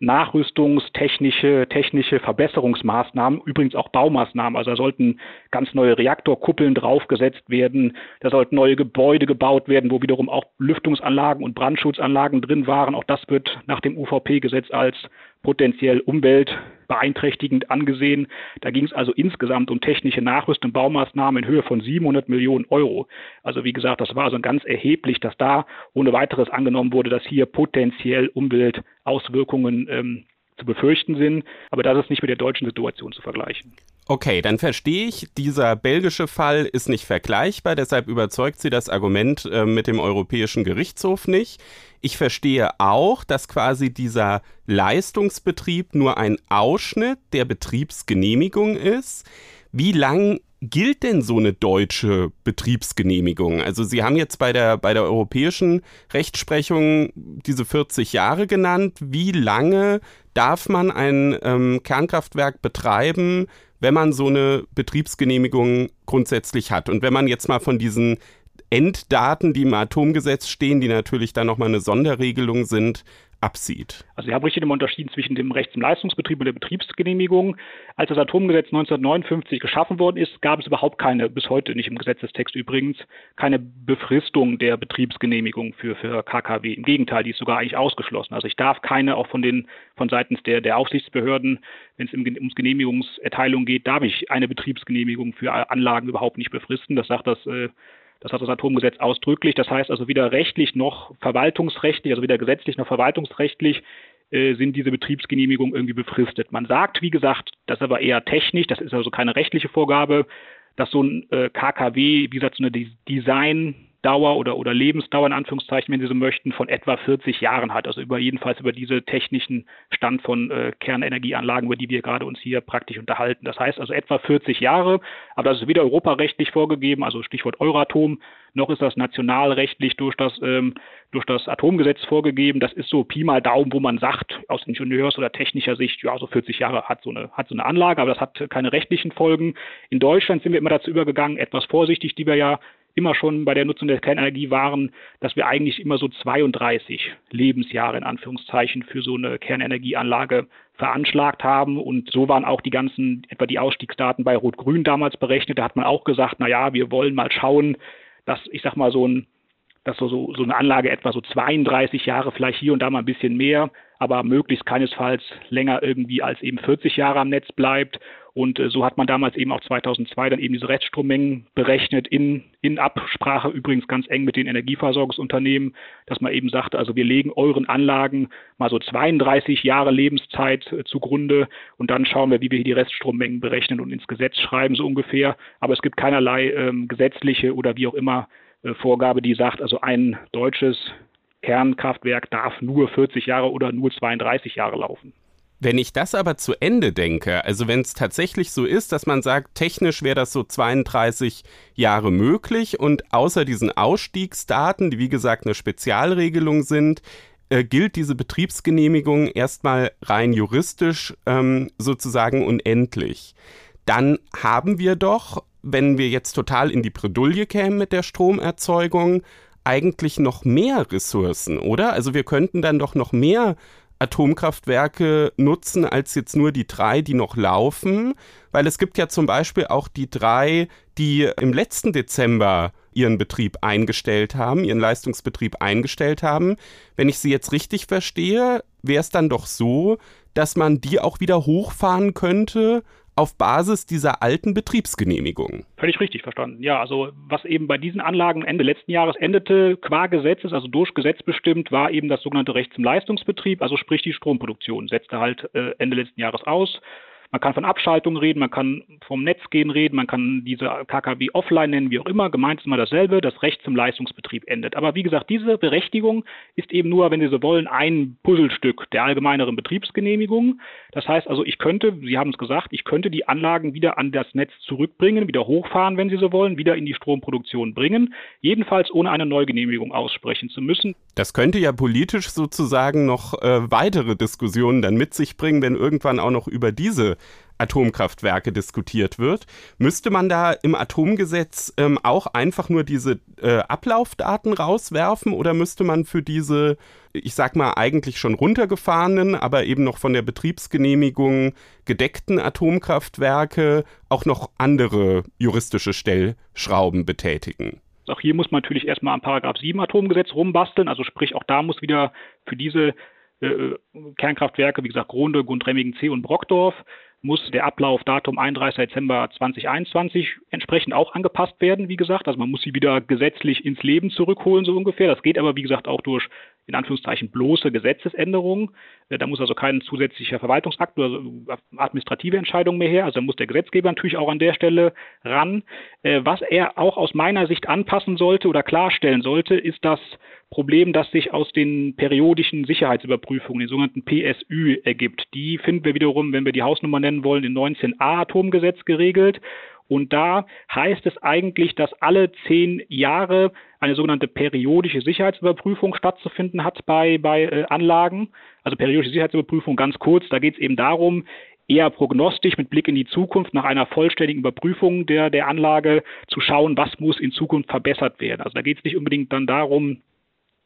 nachrüstungstechnische, technische Verbesserungsmaßnahmen, übrigens auch Baumaßnahmen. Also da sollten ganz neue Reaktorkuppeln draufgesetzt werden, da sollten neue Gebäude gebaut werden, wo wiederum auch Lüftungsanlagen und Brandschutzanlagen drin waren. Auch das wird nach dem UVP-Gesetz als potenziell umweltbeeinträchtigend angesehen. Da ging es also insgesamt um technische Nachrüstung Baumaßnahmen in Höhe von 700 Millionen Euro. Also wie gesagt, das war also ganz erheblich, dass da ohne weiteres angenommen wurde, dass hier potenziell Umweltauswirkungen ähm, zu befürchten sind. Aber das ist nicht mit der deutschen Situation zu vergleichen.
Okay, dann verstehe ich, dieser belgische Fall ist nicht vergleichbar, deshalb überzeugt Sie das Argument äh, mit dem Europäischen Gerichtshof nicht. Ich verstehe auch, dass quasi dieser Leistungsbetrieb nur ein Ausschnitt der Betriebsgenehmigung ist. Wie lang gilt denn so eine deutsche Betriebsgenehmigung? Also Sie haben jetzt bei der, bei der europäischen Rechtsprechung diese 40 Jahre genannt. Wie lange darf man ein ähm, Kernkraftwerk betreiben, wenn man so eine Betriebsgenehmigung grundsätzlich hat? Und wenn man jetzt mal von diesen Enddaten, die im Atomgesetz stehen, die natürlich dann nochmal eine Sonderregelung sind, absieht.
Also ich habe richtig immer unterschieden zwischen dem Recht zum Leistungsbetrieb und der Betriebsgenehmigung. Als das Atomgesetz 1959 geschaffen worden ist, gab es überhaupt keine, bis heute nicht im Gesetzestext übrigens, keine Befristung der Betriebsgenehmigung für, für KKW. Im Gegenteil, die ist sogar eigentlich ausgeschlossen. Also ich darf keine, auch von den von seitens der, der Aufsichtsbehörden, wenn es ums Genehmigungserteilung geht, darf ich eine Betriebsgenehmigung für Anlagen überhaupt nicht befristen. Das sagt das äh, das hat das Atomgesetz ausdrücklich. Das heißt also weder rechtlich noch verwaltungsrechtlich, also weder gesetzlich noch verwaltungsrechtlich äh, sind diese Betriebsgenehmigungen irgendwie befristet. Man sagt, wie gesagt, das ist aber eher technisch, das ist also keine rechtliche Vorgabe, dass so ein äh, KKW, wie gesagt, so eine Design Dauer oder, oder Lebensdauer in Anführungszeichen, wenn Sie so möchten, von etwa 40 Jahren hat. Also über jedenfalls über diese technischen Stand von äh, Kernenergieanlagen, über die wir gerade uns hier praktisch unterhalten. Das heißt also etwa 40 Jahre, aber das ist weder europarechtlich vorgegeben, also Stichwort Euratom, noch ist das nationalrechtlich durch das, ähm, durch das Atomgesetz vorgegeben. Das ist so Pi mal Daumen, wo man sagt, aus Ingenieurs- oder technischer Sicht, ja, so 40 Jahre hat so, eine, hat so eine Anlage, aber das hat keine rechtlichen Folgen. In Deutschland sind wir immer dazu übergegangen, etwas vorsichtig, die wir ja immer schon bei der Nutzung der Kernenergie waren, dass wir eigentlich immer so 32 Lebensjahre in Anführungszeichen für so eine Kernenergieanlage veranschlagt haben. Und so waren auch die ganzen, etwa die Ausstiegsdaten bei Rot-Grün damals berechnet. Da hat man auch gesagt, na ja, wir wollen mal schauen, dass ich sag mal so ein dass so, so, eine Anlage etwa so 32 Jahre, vielleicht hier und da mal ein bisschen mehr, aber möglichst keinesfalls länger irgendwie als eben 40 Jahre am Netz bleibt. Und äh, so hat man damals eben auch 2002 dann eben diese Reststrommengen berechnet, in, in Absprache übrigens ganz eng mit den Energieversorgungsunternehmen, dass man eben sagte, also wir legen euren Anlagen mal so 32 Jahre Lebenszeit äh, zugrunde und dann schauen wir, wie wir hier die Reststrommengen berechnen und ins Gesetz schreiben, so ungefähr. Aber es gibt keinerlei ähm, gesetzliche oder wie auch immer Vorgabe, die sagt, also ein deutsches Kernkraftwerk darf nur 40 Jahre oder nur 32 Jahre laufen.
Wenn ich das aber zu Ende denke, also wenn es tatsächlich so ist, dass man sagt, technisch wäre das so 32 Jahre möglich und außer diesen Ausstiegsdaten, die wie gesagt eine Spezialregelung sind, äh, gilt diese Betriebsgenehmigung erstmal rein juristisch ähm, sozusagen unendlich. Dann haben wir doch wenn wir jetzt total in die Bredouille kämen mit der Stromerzeugung, eigentlich noch mehr Ressourcen, oder? Also wir könnten dann doch noch mehr Atomkraftwerke nutzen als jetzt nur die drei, die noch laufen, weil es gibt ja zum Beispiel auch die drei, die im letzten Dezember ihren Betrieb eingestellt haben, ihren Leistungsbetrieb eingestellt haben. Wenn ich Sie jetzt richtig verstehe, wäre es dann doch so, dass man die auch wieder hochfahren könnte auf Basis dieser alten Betriebsgenehmigung.
Völlig richtig verstanden. Ja, also was eben bei diesen Anlagen Ende letzten Jahres endete, qua Gesetzes, also durch Gesetz bestimmt, war eben das sogenannte Recht zum Leistungsbetrieb, also sprich die Stromproduktion, setzte halt äh, Ende letzten Jahres aus. Man kann von Abschaltung reden, man kann vom Netz gehen reden, man kann diese KKW offline nennen, wie auch immer. Gemeint ist immer dasselbe, das Recht zum Leistungsbetrieb endet. Aber wie gesagt, diese Berechtigung ist eben nur, wenn Sie so wollen, ein Puzzlestück der allgemeineren Betriebsgenehmigung. Das heißt also, ich könnte, Sie haben es gesagt, ich könnte die Anlagen wieder an das Netz zurückbringen, wieder hochfahren, wenn Sie so wollen, wieder in die Stromproduktion bringen, jedenfalls ohne eine Neugenehmigung aussprechen zu müssen.
Das könnte ja politisch sozusagen noch äh, weitere Diskussionen dann mit sich bringen, wenn irgendwann auch noch über diese Atomkraftwerke diskutiert wird. Müsste man da im Atomgesetz ähm, auch einfach nur diese äh, Ablaufdaten rauswerfen oder müsste man für diese, ich sag mal, eigentlich schon runtergefahrenen, aber eben noch von der Betriebsgenehmigung gedeckten Atomkraftwerke auch noch andere juristische Stellschrauben betätigen?
Auch hier muss man natürlich erstmal am Paragraph 7 Atomgesetz rumbasteln, also sprich auch da muss wieder für diese äh, Kernkraftwerke, wie gesagt, Gronde, Gundremmingen C und Brockdorf, muss der Ablaufdatum 31. Dezember 2021 entsprechend auch angepasst werden, wie gesagt. Also man muss sie wieder gesetzlich ins Leben zurückholen, so ungefähr. Das geht aber, wie gesagt, auch durch in Anführungszeichen bloße Gesetzesänderungen. Äh, da muss also kein zusätzlicher Verwaltungsakt oder administrative Entscheidung mehr her. Also da muss der Gesetzgeber natürlich auch an der Stelle ran. Äh, was er auch aus meiner Sicht anpassen sollte oder klarstellen sollte, ist das Problem, das sich aus den periodischen Sicherheitsüberprüfungen, den sogenannten PSÜ, ergibt. Die finden wir wiederum, wenn wir die Hausnummer nennen wollen, in 19a Atomgesetz geregelt. Und da heißt es eigentlich, dass alle zehn Jahre eine sogenannte periodische Sicherheitsüberprüfung stattzufinden hat bei, bei äh, Anlagen. Also periodische Sicherheitsüberprüfung ganz kurz, da geht es eben darum, eher prognostisch mit Blick in die Zukunft nach einer vollständigen Überprüfung der, der Anlage zu schauen, was muss in Zukunft verbessert werden. Also da geht es nicht unbedingt dann darum,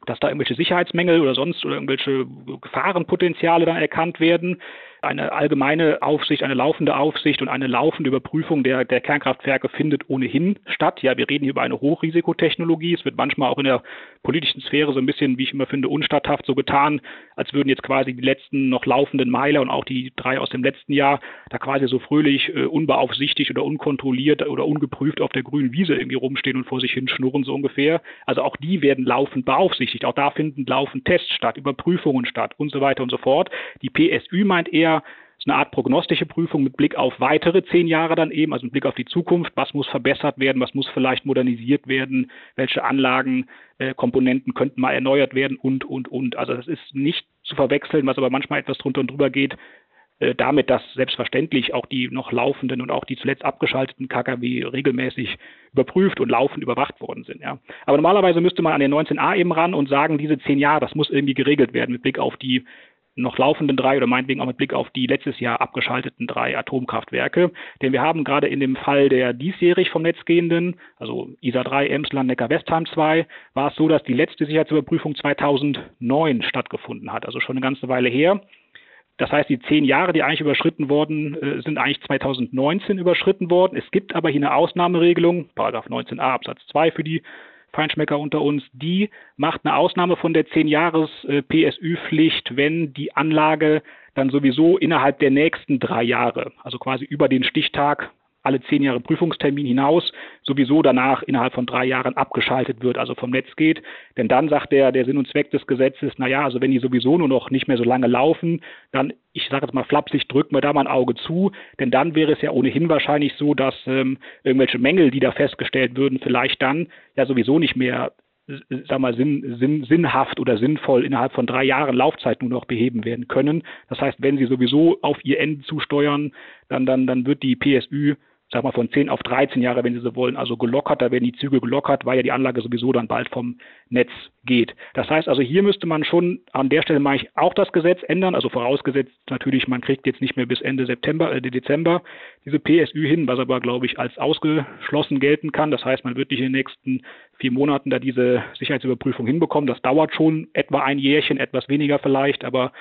dass da irgendwelche Sicherheitsmängel oder sonst oder irgendwelche Gefahrenpotenziale dann erkannt werden, eine allgemeine Aufsicht, eine laufende Aufsicht und eine laufende Überprüfung der, der Kernkraftwerke findet ohnehin statt. Ja, wir reden hier über eine Hochrisikotechnologie. Es wird manchmal auch in der politischen Sphäre so ein bisschen, wie ich immer finde, unstatthaft so getan, als würden jetzt quasi die letzten noch laufenden Meiler und auch die drei aus dem letzten Jahr da quasi so fröhlich, äh, unbeaufsichtigt oder unkontrolliert oder ungeprüft auf der grünen Wiese irgendwie rumstehen und vor sich hin schnurren so ungefähr. Also auch die werden laufend beaufsichtigt. Auch da finden laufend Tests statt, Überprüfungen statt und so weiter und so fort. Die PSÜ meint eher, eher eine Art prognostische Prüfung mit Blick auf weitere zehn Jahre dann eben, also mit Blick auf die Zukunft. Was muss verbessert werden? Was muss vielleicht modernisiert werden? Welche Anlagen, äh, Komponenten könnten mal erneuert werden? Und, und, und. Also das ist nicht zu verwechseln, was aber manchmal etwas drunter und drüber geht, äh, damit, dass selbstverständlich auch die noch laufenden und auch die zuletzt abgeschalteten KKW regelmäßig überprüft und laufend überwacht worden sind. Ja. Aber normalerweise müsste man an den 19a eben ran und sagen, diese zehn Jahre, das muss irgendwie geregelt werden mit Blick auf die noch laufenden drei oder meinetwegen auch mit Blick auf die letztes Jahr abgeschalteten drei Atomkraftwerke. Denn wir haben gerade in dem Fall der diesjährig vom Netz gehenden, also ISA 3, Emsland, Neckar-Westheim 2, war es so, dass die letzte Sicherheitsüberprüfung 2009 stattgefunden hat, also schon eine ganze Weile her. Das heißt, die zehn Jahre, die eigentlich überschritten worden, äh, sind eigentlich 2019 überschritten worden. Es gibt aber hier eine Ausnahmeregelung, Paragraph 19a Absatz 2 für die Feinschmecker unter uns, die macht eine Ausnahme von der 10-Jahres-PSÜ-Pflicht, wenn die Anlage dann sowieso innerhalb der nächsten drei Jahre, also quasi über den Stichtag alle zehn Jahre Prüfungstermin hinaus sowieso danach innerhalb von drei Jahren abgeschaltet wird, also vom Netz geht. Denn dann sagt der, der Sinn und Zweck des Gesetzes, naja, also wenn die sowieso nur noch nicht mehr so lange laufen, dann, ich sage jetzt mal flapsig, drücken wir da mal ein Auge zu, denn dann wäre es ja ohnehin wahrscheinlich so, dass ähm, irgendwelche Mängel, die da festgestellt würden, vielleicht dann ja sowieso nicht mehr sag mal, sinn, sinn, sinnhaft oder sinnvoll innerhalb von drei Jahren Laufzeit nur noch beheben werden können. Das heißt, wenn Sie sowieso auf Ihr Ende zusteuern, dann, dann, dann wird die PSÜ sag mal, von 10 auf 13 Jahre, wenn Sie so wollen, also gelockert, da werden die Züge gelockert, weil ja die Anlage sowieso dann bald vom Netz geht. Das heißt also, hier müsste man schon an der Stelle ich auch das Gesetz ändern, also vorausgesetzt natürlich, man kriegt jetzt nicht mehr bis Ende September, äh, Dezember diese PSÜ hin, was aber, glaube ich, als ausgeschlossen gelten kann. Das heißt, man wird nicht in den nächsten vier Monaten da diese Sicherheitsüberprüfung hinbekommen. Das dauert schon etwa ein Jährchen, etwas weniger vielleicht, aber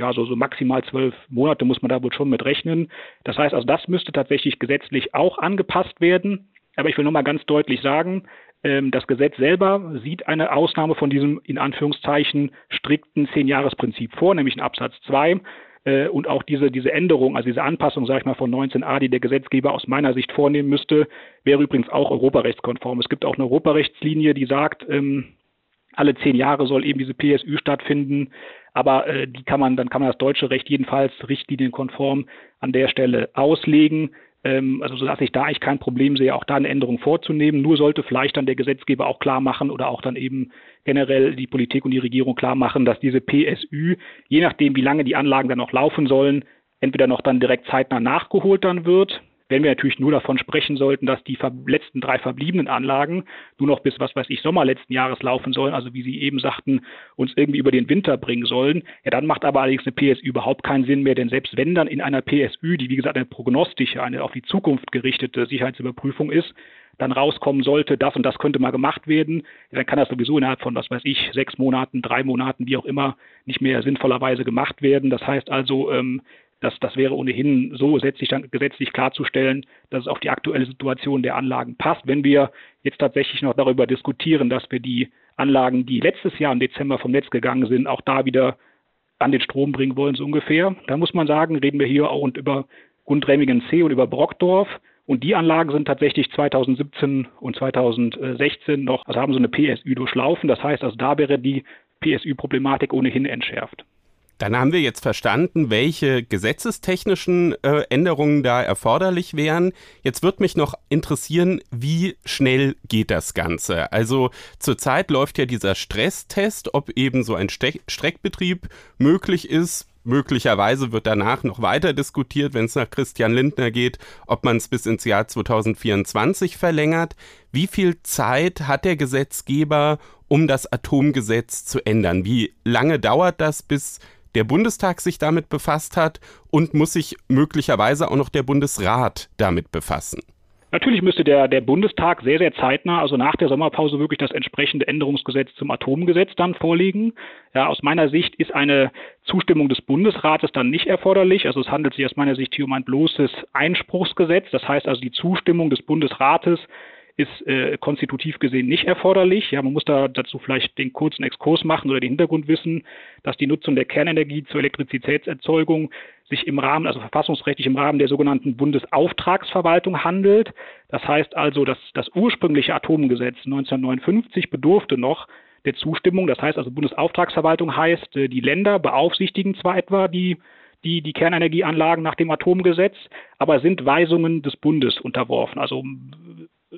ja, so, so maximal zwölf Monate muss man da wohl schon mit rechnen. Das heißt also, das müsste tatsächlich gesetzlich auch angepasst werden. Aber ich will nochmal ganz deutlich sagen, ähm, das Gesetz selber sieht eine Ausnahme von diesem in Anführungszeichen strikten Zehn-Jahres-Prinzip vor, nämlich in Absatz 2. Äh, und auch diese, diese Änderung, also diese Anpassung, sage ich mal, von 19a, die der Gesetzgeber aus meiner Sicht vornehmen müsste, wäre übrigens auch europarechtskonform. Es gibt auch eine Europarechtslinie, die sagt, ähm, alle zehn Jahre soll eben diese PSÜ stattfinden, aber äh, die kann man, dann kann man das deutsche Recht jedenfalls richtlinienkonform an der Stelle auslegen. Ähm, also sodass ich da eigentlich kein Problem sehe, auch da eine Änderung vorzunehmen. Nur sollte vielleicht dann der Gesetzgeber auch klar machen oder auch dann eben generell die Politik und die Regierung klar machen, dass diese PSÜ, je nachdem wie lange die Anlagen dann noch laufen sollen, entweder noch dann direkt zeitnah nachgeholt dann wird wenn wir natürlich nur davon sprechen sollten, dass die letzten drei verbliebenen Anlagen nur noch bis, was weiß ich, Sommer letzten Jahres laufen sollen, also wie Sie eben sagten, uns irgendwie über den Winter bringen sollen, ja, dann macht aber allerdings eine PSÜ überhaupt keinen Sinn mehr, denn selbst wenn dann in einer PSÜ, die wie gesagt eine prognostische, eine auf die Zukunft gerichtete Sicherheitsüberprüfung ist, dann rauskommen sollte, das und das könnte mal gemacht werden, dann kann das sowieso innerhalb von, was weiß ich, sechs Monaten, drei Monaten, wie auch immer, nicht mehr sinnvollerweise gemacht werden. Das heißt also, ähm, das, das wäre ohnehin so gesetzlich, dann, gesetzlich klarzustellen, dass es auf die aktuelle Situation der Anlagen passt. Wenn wir jetzt tatsächlich noch darüber diskutieren, dass wir die Anlagen, die letztes Jahr im Dezember vom Netz gegangen sind, auch da wieder an den Strom bringen wollen, so ungefähr, dann muss man sagen, reden wir hier auch und über Gundremmingen C und über Brockdorf. Und die Anlagen sind tatsächlich 2017 und 2016 noch, also haben so eine PSÜ durchlaufen. Das heißt, also da wäre die PSÜ-Problematik ohnehin entschärft.
Dann haben wir jetzt verstanden, welche gesetzestechnischen äh, Änderungen da erforderlich wären. Jetzt wird mich noch interessieren, wie schnell geht das Ganze? Also zurzeit läuft ja dieser Stresstest, ob eben so ein Streckbetrieb möglich ist. Möglicherweise wird danach noch weiter diskutiert, wenn es nach Christian Lindner geht, ob man es bis ins Jahr 2024 verlängert. Wie viel Zeit hat der Gesetzgeber, um das Atomgesetz zu ändern? Wie lange dauert das, bis der Bundestag sich damit befasst hat und muss sich möglicherweise auch noch der Bundesrat damit befassen?
Natürlich müsste der, der Bundestag sehr, sehr zeitnah, also nach der Sommerpause, wirklich das entsprechende Änderungsgesetz zum Atomgesetz dann vorlegen. Ja, aus meiner Sicht ist eine Zustimmung des Bundesrates dann nicht erforderlich. Also es handelt sich aus meiner Sicht hier um ein bloßes Einspruchsgesetz. Das heißt also die Zustimmung des Bundesrates ist äh, konstitutiv gesehen nicht erforderlich. Ja, man muss da dazu vielleicht den kurzen Exkurs machen oder den Hintergrund wissen, dass die Nutzung der Kernenergie zur Elektrizitätserzeugung sich im Rahmen, also verfassungsrechtlich im Rahmen der sogenannten Bundesauftragsverwaltung handelt. Das heißt also, dass das ursprüngliche Atomgesetz 1959 bedurfte noch der Zustimmung. Das heißt also, Bundesauftragsverwaltung heißt, äh, die Länder beaufsichtigen zwar etwa die die, die Kernenergieanlagen nach dem Atomgesetz, aber sind Weisungen des Bundes unterworfen. Also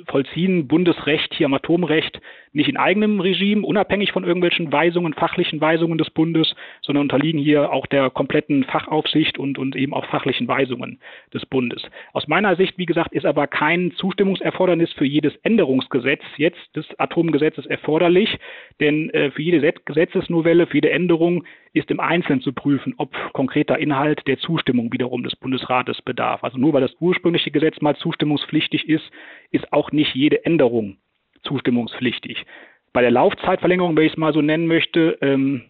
vollziehen Bundesrecht hier am Atomrecht nicht in eigenem Regime, unabhängig von irgendwelchen Weisungen, fachlichen Weisungen des Bundes, sondern unterliegen hier auch der kompletten Fachaufsicht und, und eben auch fachlichen Weisungen des Bundes. Aus meiner Sicht, wie gesagt, ist aber kein Zustimmungserfordernis für jedes Änderungsgesetz jetzt des Atomgesetzes erforderlich, denn äh, für jede Gesetzesnovelle, für jede Änderung ist im Einzelnen zu prüfen, ob konkreter Inhalt der Zustimmung wiederum des Bundesrates bedarf. Also nur weil das ursprüngliche Gesetz mal zustimmungspflichtig ist, ist auch nicht jede Änderung zustimmungspflichtig. Bei der Laufzeitverlängerung, wenn ich es mal so nennen möchte, ähm,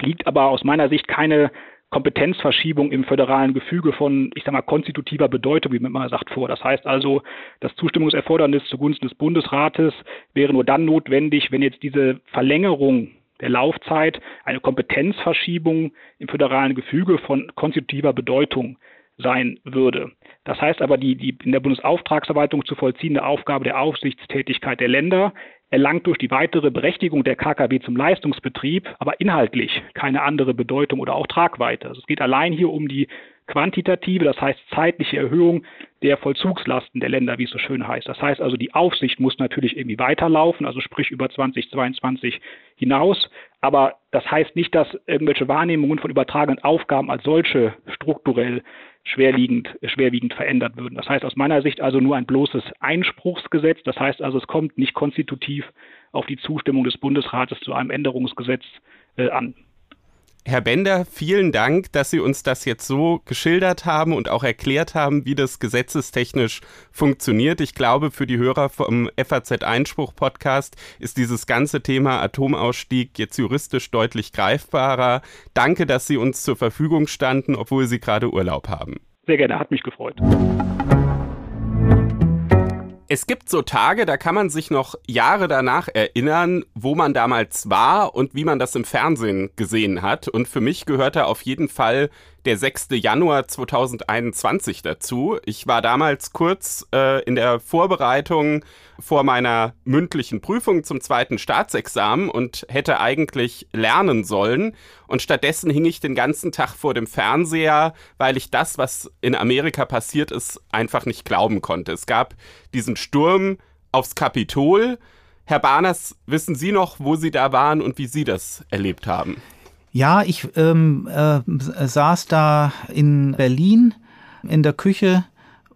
liegt aber aus meiner Sicht keine Kompetenzverschiebung im föderalen Gefüge von, ich sag mal, konstitutiver Bedeutung, wie man immer sagt, vor. Das heißt also, das Zustimmungserfordernis zugunsten des Bundesrates wäre nur dann notwendig, wenn jetzt diese Verlängerung der Laufzeit eine Kompetenzverschiebung im föderalen Gefüge von konstitutiver Bedeutung sein würde. Das heißt aber, die, die in der Bundesauftragsverwaltung zu vollziehende Aufgabe der Aufsichtstätigkeit der Länder erlangt durch die weitere Berechtigung der KKW zum Leistungsbetrieb aber inhaltlich keine andere Bedeutung oder auch Tragweite. Also es geht allein hier um die quantitative, das heißt zeitliche Erhöhung der Vollzugslasten der Länder, wie es so schön heißt. Das heißt also, die Aufsicht muss natürlich irgendwie weiterlaufen, also sprich über 2022 hinaus. Aber das heißt nicht, dass irgendwelche Wahrnehmungen von übertragenen Aufgaben als solche strukturell schwerwiegend, schwerwiegend verändert würden. Das heißt aus meiner Sicht also nur ein bloßes Einspruchsgesetz. Das heißt also, es kommt nicht konstitutiv auf die Zustimmung des Bundesrates zu einem Änderungsgesetz äh, an.
Herr Bender, vielen Dank, dass Sie uns das jetzt so geschildert haben und auch erklärt haben, wie das gesetzestechnisch funktioniert. Ich glaube, für die Hörer vom FAZ Einspruch Podcast ist dieses ganze Thema Atomausstieg jetzt juristisch deutlich greifbarer. Danke, dass Sie uns zur Verfügung standen, obwohl Sie gerade Urlaub haben.
Sehr gerne, hat mich gefreut.
Es gibt so Tage, da kann man sich noch Jahre danach erinnern, wo man damals war und wie man das im Fernsehen gesehen hat. Und für mich gehört da auf jeden Fall der 6. Januar 2021 dazu. Ich war damals kurz äh, in der Vorbereitung vor meiner mündlichen Prüfung zum zweiten Staatsexamen und hätte eigentlich lernen sollen. Und stattdessen hing ich den ganzen Tag vor dem Fernseher, weil ich das, was in Amerika passiert ist, einfach nicht glauben konnte. Es gab diesen Sturm aufs Kapitol. Herr Barners, wissen Sie noch, wo Sie da waren und wie Sie das erlebt haben?
Ja, ich ähm, äh, saß da in Berlin in der Küche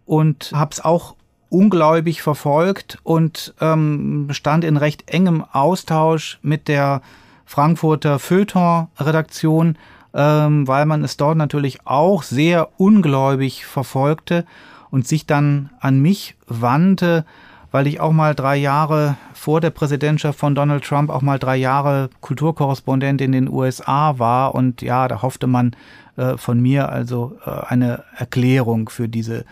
und habe es auch ungläubig verfolgt und ähm, stand in recht engem Austausch mit der Frankfurter Feuilleton-Redaktion, ähm, weil man es dort natürlich auch sehr ungläubig verfolgte und sich dann an mich wandte, weil ich auch mal drei Jahre vor der Präsidentschaft von Donald Trump auch mal drei Jahre Kulturkorrespondent in den USA war und ja, da hoffte man äh, von mir also äh, eine Erklärung für diese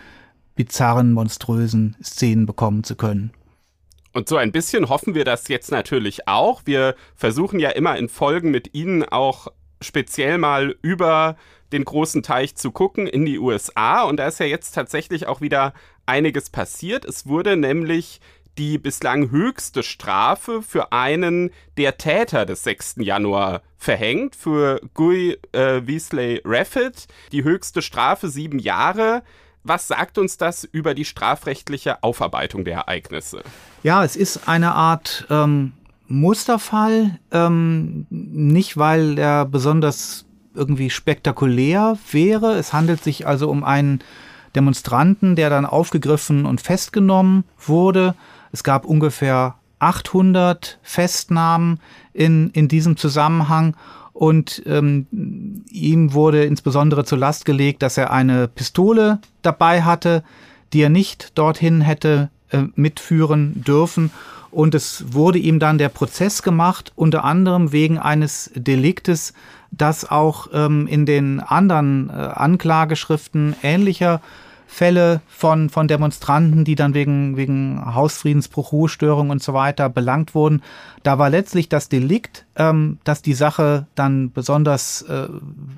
bizarren, monströsen Szenen bekommen zu können.
Und so ein bisschen hoffen wir das jetzt natürlich auch. Wir versuchen ja immer in Folgen mit Ihnen auch speziell mal über den großen Teich zu gucken in die USA. Und da ist ja jetzt tatsächlich auch wieder einiges passiert. Es wurde nämlich die bislang höchste Strafe für einen der Täter des 6. Januar verhängt, für Guy äh, Weasley Raffet. Die höchste Strafe sieben Jahre. Was sagt uns das über die strafrechtliche Aufarbeitung der Ereignisse?
Ja, es ist eine Art ähm, Musterfall, ähm, nicht weil er besonders irgendwie spektakulär wäre. Es handelt sich also um einen Demonstranten, der dann aufgegriffen und festgenommen wurde. Es gab ungefähr 800 Festnahmen in, in diesem Zusammenhang und ähm, ihm wurde insbesondere zur Last gelegt, dass er eine Pistole dabei hatte, die er nicht dorthin hätte äh, mitführen dürfen. Und es wurde ihm dann der Prozess gemacht, unter anderem wegen eines Deliktes, das auch ähm, in den anderen äh, Anklageschriften ähnlicher Fälle von, von Demonstranten, die dann wegen, wegen Hausfriedensbruch, Ruhestörung und so weiter belangt wurden. Da war letztlich das Delikt, ähm, dass die Sache dann besonders, äh,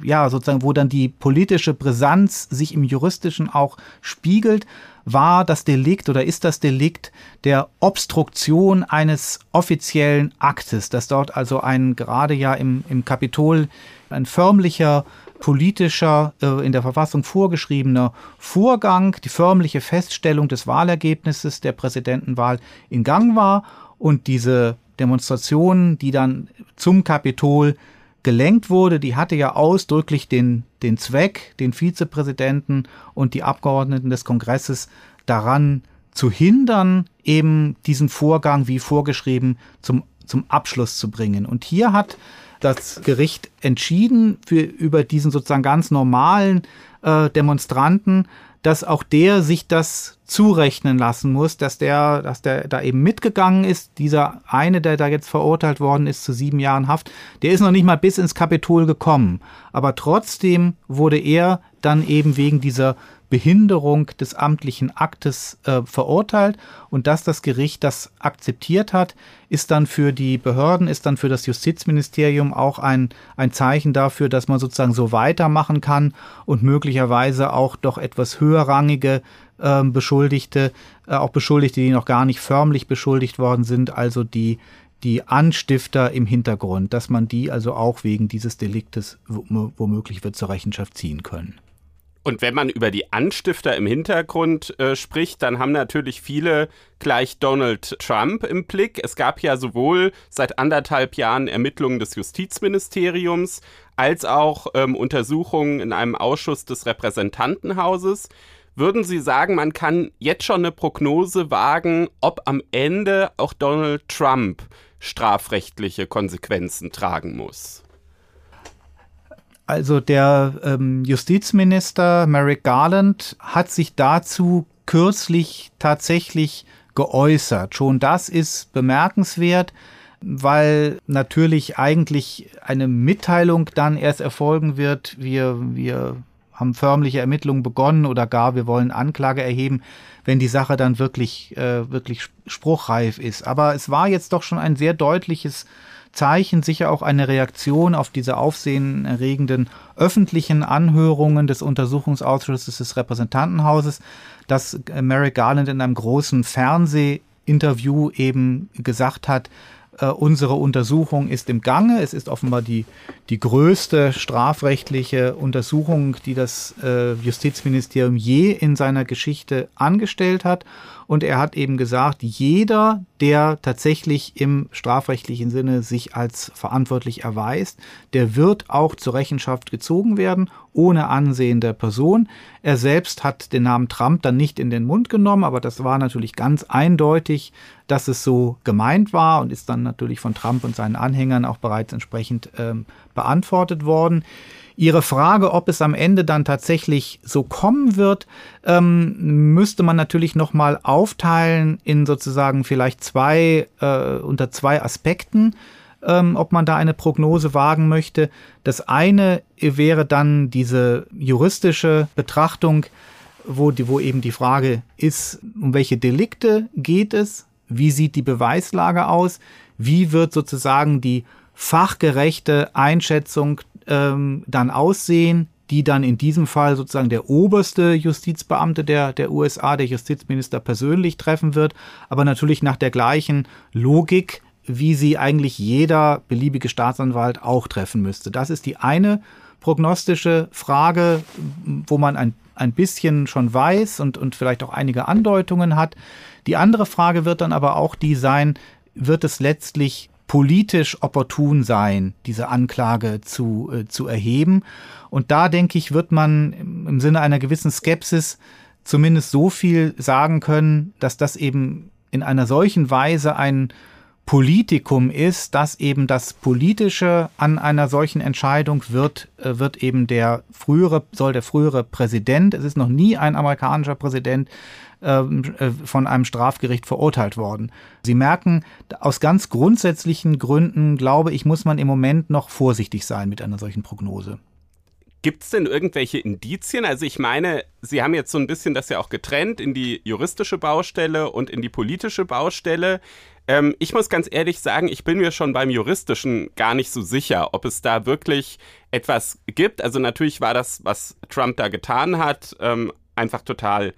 ja, sozusagen, wo dann die politische Brisanz sich im Juristischen auch spiegelt, war das Delikt oder ist das Delikt der Obstruktion eines offiziellen Aktes, dass dort also ein gerade ja im, im Kapitol ein förmlicher politischer, äh, in der Verfassung vorgeschriebener Vorgang, die förmliche Feststellung des Wahlergebnisses der Präsidentenwahl in Gang war und diese Demonstration, die dann zum Kapitol gelenkt wurde, die hatte ja ausdrücklich den, den Zweck, den Vizepräsidenten und die Abgeordneten des Kongresses daran zu hindern, eben diesen Vorgang wie vorgeschrieben zum, zum Abschluss zu bringen. Und hier hat das Gericht entschieden für, über diesen sozusagen ganz normalen äh, Demonstranten, dass auch der sich das zurechnen lassen muss, dass der, dass der da eben mitgegangen ist. Dieser eine, der da jetzt verurteilt worden ist zu sieben Jahren Haft, der ist noch nicht mal bis ins Kapitol gekommen. Aber trotzdem wurde er dann eben wegen dieser Behinderung des amtlichen Aktes äh, verurteilt und dass das Gericht das akzeptiert hat, ist dann für die Behörden, ist dann für das Justizministerium auch ein, ein Zeichen dafür, dass man sozusagen so weitermachen kann und möglicherweise auch doch etwas höherrangige äh, Beschuldigte, äh, auch Beschuldigte, die noch gar nicht förmlich beschuldigt worden sind, also die die Anstifter im Hintergrund, dass man die also auch wegen dieses Deliktes womöglich wird zur Rechenschaft ziehen können.
Und wenn man über die Anstifter im Hintergrund äh, spricht, dann haben natürlich viele gleich Donald Trump im Blick. Es gab ja sowohl seit anderthalb Jahren Ermittlungen des Justizministeriums als auch ähm, Untersuchungen in einem Ausschuss des Repräsentantenhauses. Würden Sie sagen, man kann jetzt schon eine Prognose wagen, ob am Ende auch Donald Trump strafrechtliche Konsequenzen tragen muss?
Also der ähm, Justizminister Merrick Garland hat sich dazu kürzlich tatsächlich geäußert. Schon das ist bemerkenswert, weil natürlich eigentlich eine Mitteilung dann erst erfolgen wird. Wir, wir haben förmliche Ermittlungen begonnen oder gar wir wollen Anklage erheben, wenn die Sache dann wirklich, äh, wirklich spruchreif ist. Aber es war jetzt doch schon ein sehr deutliches Zeichen, sicher auch eine Reaktion auf diese aufsehenerregenden öffentlichen Anhörungen des Untersuchungsausschusses des Repräsentantenhauses, dass Merrick Garland in einem großen Fernsehinterview eben gesagt hat, äh, unsere Untersuchung ist im Gange. Es ist offenbar die, die größte strafrechtliche Untersuchung, die das äh, Justizministerium je in seiner Geschichte angestellt hat. Und er hat eben gesagt, jeder, der tatsächlich im strafrechtlichen Sinne sich als verantwortlich erweist, der wird auch zur Rechenschaft gezogen werden, ohne Ansehen der Person. Er selbst hat den Namen Trump dann nicht in den Mund genommen, aber das war natürlich ganz eindeutig, dass es so gemeint war und ist dann natürlich von Trump und seinen Anhängern auch bereits entsprechend ähm, beantwortet worden. Ihre Frage, ob es am Ende dann tatsächlich so kommen wird, ähm, müsste man natürlich nochmal aufteilen in sozusagen vielleicht zwei, äh, unter zwei Aspekten, ähm, ob man da eine Prognose wagen möchte. Das eine wäre dann diese juristische Betrachtung, wo, die, wo eben die Frage ist, um welche Delikte geht es, wie sieht die Beweislage aus, wie wird sozusagen die fachgerechte Einschätzung ähm, dann aussehen, die dann in diesem Fall sozusagen der oberste Justizbeamte der, der USA, der Justizminister persönlich treffen wird, aber natürlich nach der gleichen Logik, wie sie eigentlich jeder beliebige Staatsanwalt auch treffen müsste. Das ist die eine prognostische Frage, wo man ein, ein bisschen schon weiß und, und vielleicht auch einige Andeutungen hat. Die andere Frage wird dann aber auch die sein, wird es letztlich politisch opportun sein, diese Anklage zu, äh, zu erheben. Und da denke ich, wird man im Sinne einer gewissen Skepsis zumindest so viel sagen können, dass das eben in einer solchen Weise ein Politikum ist, dass eben das Politische an einer solchen Entscheidung wird, äh, wird eben der frühere, soll der frühere Präsident, es ist noch nie ein amerikanischer Präsident von einem Strafgericht verurteilt worden. Sie merken, aus ganz grundsätzlichen Gründen, glaube ich, muss man im Moment noch vorsichtig sein mit einer solchen Prognose.
Gibt es denn irgendwelche Indizien? Also ich meine, Sie haben jetzt so ein bisschen das ja auch getrennt in die juristische Baustelle und in die politische Baustelle. Ähm, ich muss ganz ehrlich sagen, ich bin mir schon beim juristischen gar nicht so sicher, ob es da wirklich etwas gibt. Also natürlich war das, was Trump da getan hat, ähm, einfach total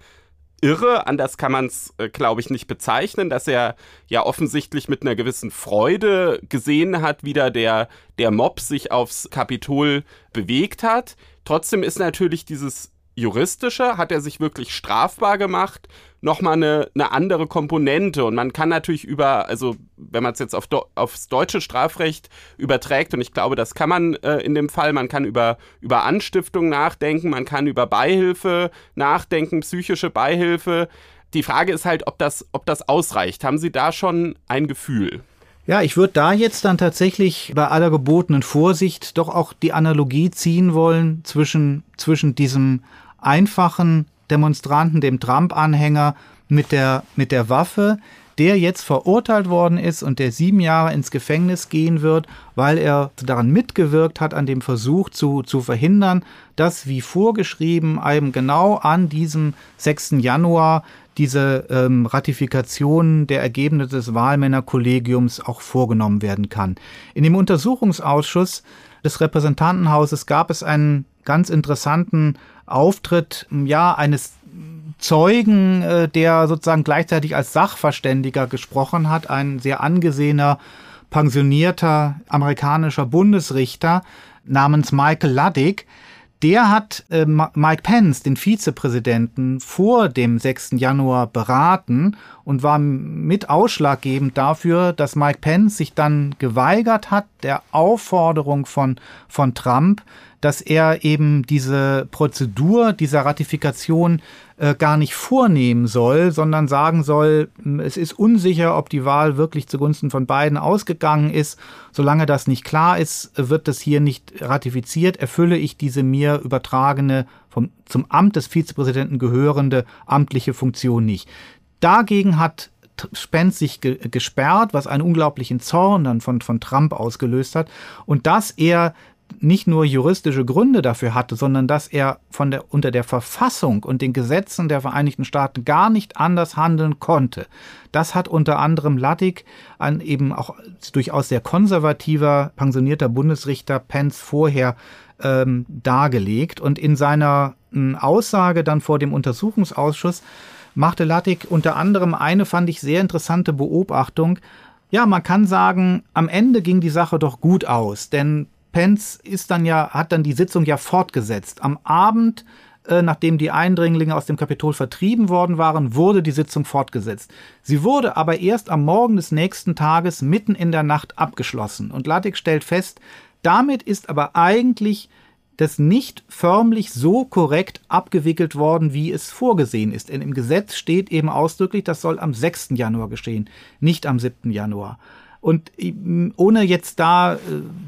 irre. Anders kann man es, äh, glaube ich, nicht bezeichnen, dass er ja offensichtlich mit einer gewissen Freude gesehen hat, wie da der, der Mob sich aufs Kapitol bewegt hat. Trotzdem ist natürlich dieses juristische, hat er sich wirklich strafbar gemacht, nochmal eine, eine andere Komponente. Und man kann natürlich über, also wenn man es jetzt auf Do, aufs deutsche Strafrecht überträgt, und ich glaube, das kann man äh, in dem Fall, man kann über, über Anstiftung nachdenken, man kann über Beihilfe nachdenken, psychische Beihilfe. Die Frage ist halt, ob das, ob das ausreicht. Haben Sie da schon ein Gefühl?
Ja, ich würde da jetzt dann tatsächlich bei aller gebotenen Vorsicht doch auch die Analogie ziehen wollen zwischen, zwischen diesem einfachen Demonstranten, dem Trump-Anhänger mit der, mit der Waffe, der jetzt verurteilt worden ist und der sieben Jahre ins Gefängnis gehen wird, weil er daran mitgewirkt hat, an dem Versuch zu, zu verhindern, dass wie vorgeschrieben eben genau an diesem 6. Januar diese ähm, Ratifikation der Ergebnisse des Wahlmännerkollegiums auch vorgenommen werden kann. In dem Untersuchungsausschuss des Repräsentantenhauses gab es einen ganz interessanten Auftritt ja eines Zeugen, äh, der sozusagen gleichzeitig als Sachverständiger gesprochen hat, ein sehr angesehener, pensionierter amerikanischer Bundesrichter namens Michael Luddig, der hat äh, Mike Pence, den Vizepräsidenten, vor dem 6. Januar beraten und war mit ausschlaggebend dafür, dass Mike Pence sich dann geweigert hat, der Aufforderung von, von Trump, dass er eben diese Prozedur dieser Ratifikation äh, gar nicht vornehmen soll, sondern sagen soll, es ist unsicher, ob die Wahl wirklich zugunsten von beiden ausgegangen ist. Solange das nicht klar ist, wird das hier nicht ratifiziert. Erfülle ich diese mir übertragene, vom, zum Amt des Vizepräsidenten gehörende amtliche Funktion nicht. Dagegen hat Spence sich ge gesperrt, was einen unglaublichen Zorn dann von, von Trump ausgelöst hat. Und dass er nicht nur juristische Gründe dafür hatte, sondern dass er von der, unter der Verfassung und den Gesetzen der Vereinigten Staaten gar nicht anders handeln konnte. Das hat unter anderem Lattig, ein eben auch durchaus sehr konservativer, pensionierter Bundesrichter Pence vorher ähm, dargelegt. Und in seiner äh, Aussage dann vor dem Untersuchungsausschuss machte Lattig unter anderem eine, fand ich, sehr interessante Beobachtung. Ja, man kann sagen, am Ende ging die Sache doch gut aus, denn Pence ist dann ja, hat dann die Sitzung ja fortgesetzt. Am Abend, äh, nachdem die Eindringlinge aus dem Kapitol vertrieben worden waren, wurde die Sitzung fortgesetzt. Sie wurde aber erst am Morgen des nächsten Tages mitten in der Nacht abgeschlossen. Und Lattig stellt fest, damit ist aber eigentlich das nicht förmlich so korrekt abgewickelt worden, wie es vorgesehen ist. Denn im Gesetz steht eben ausdrücklich, das soll am 6. Januar geschehen, nicht am 7. Januar. Und ohne jetzt da äh,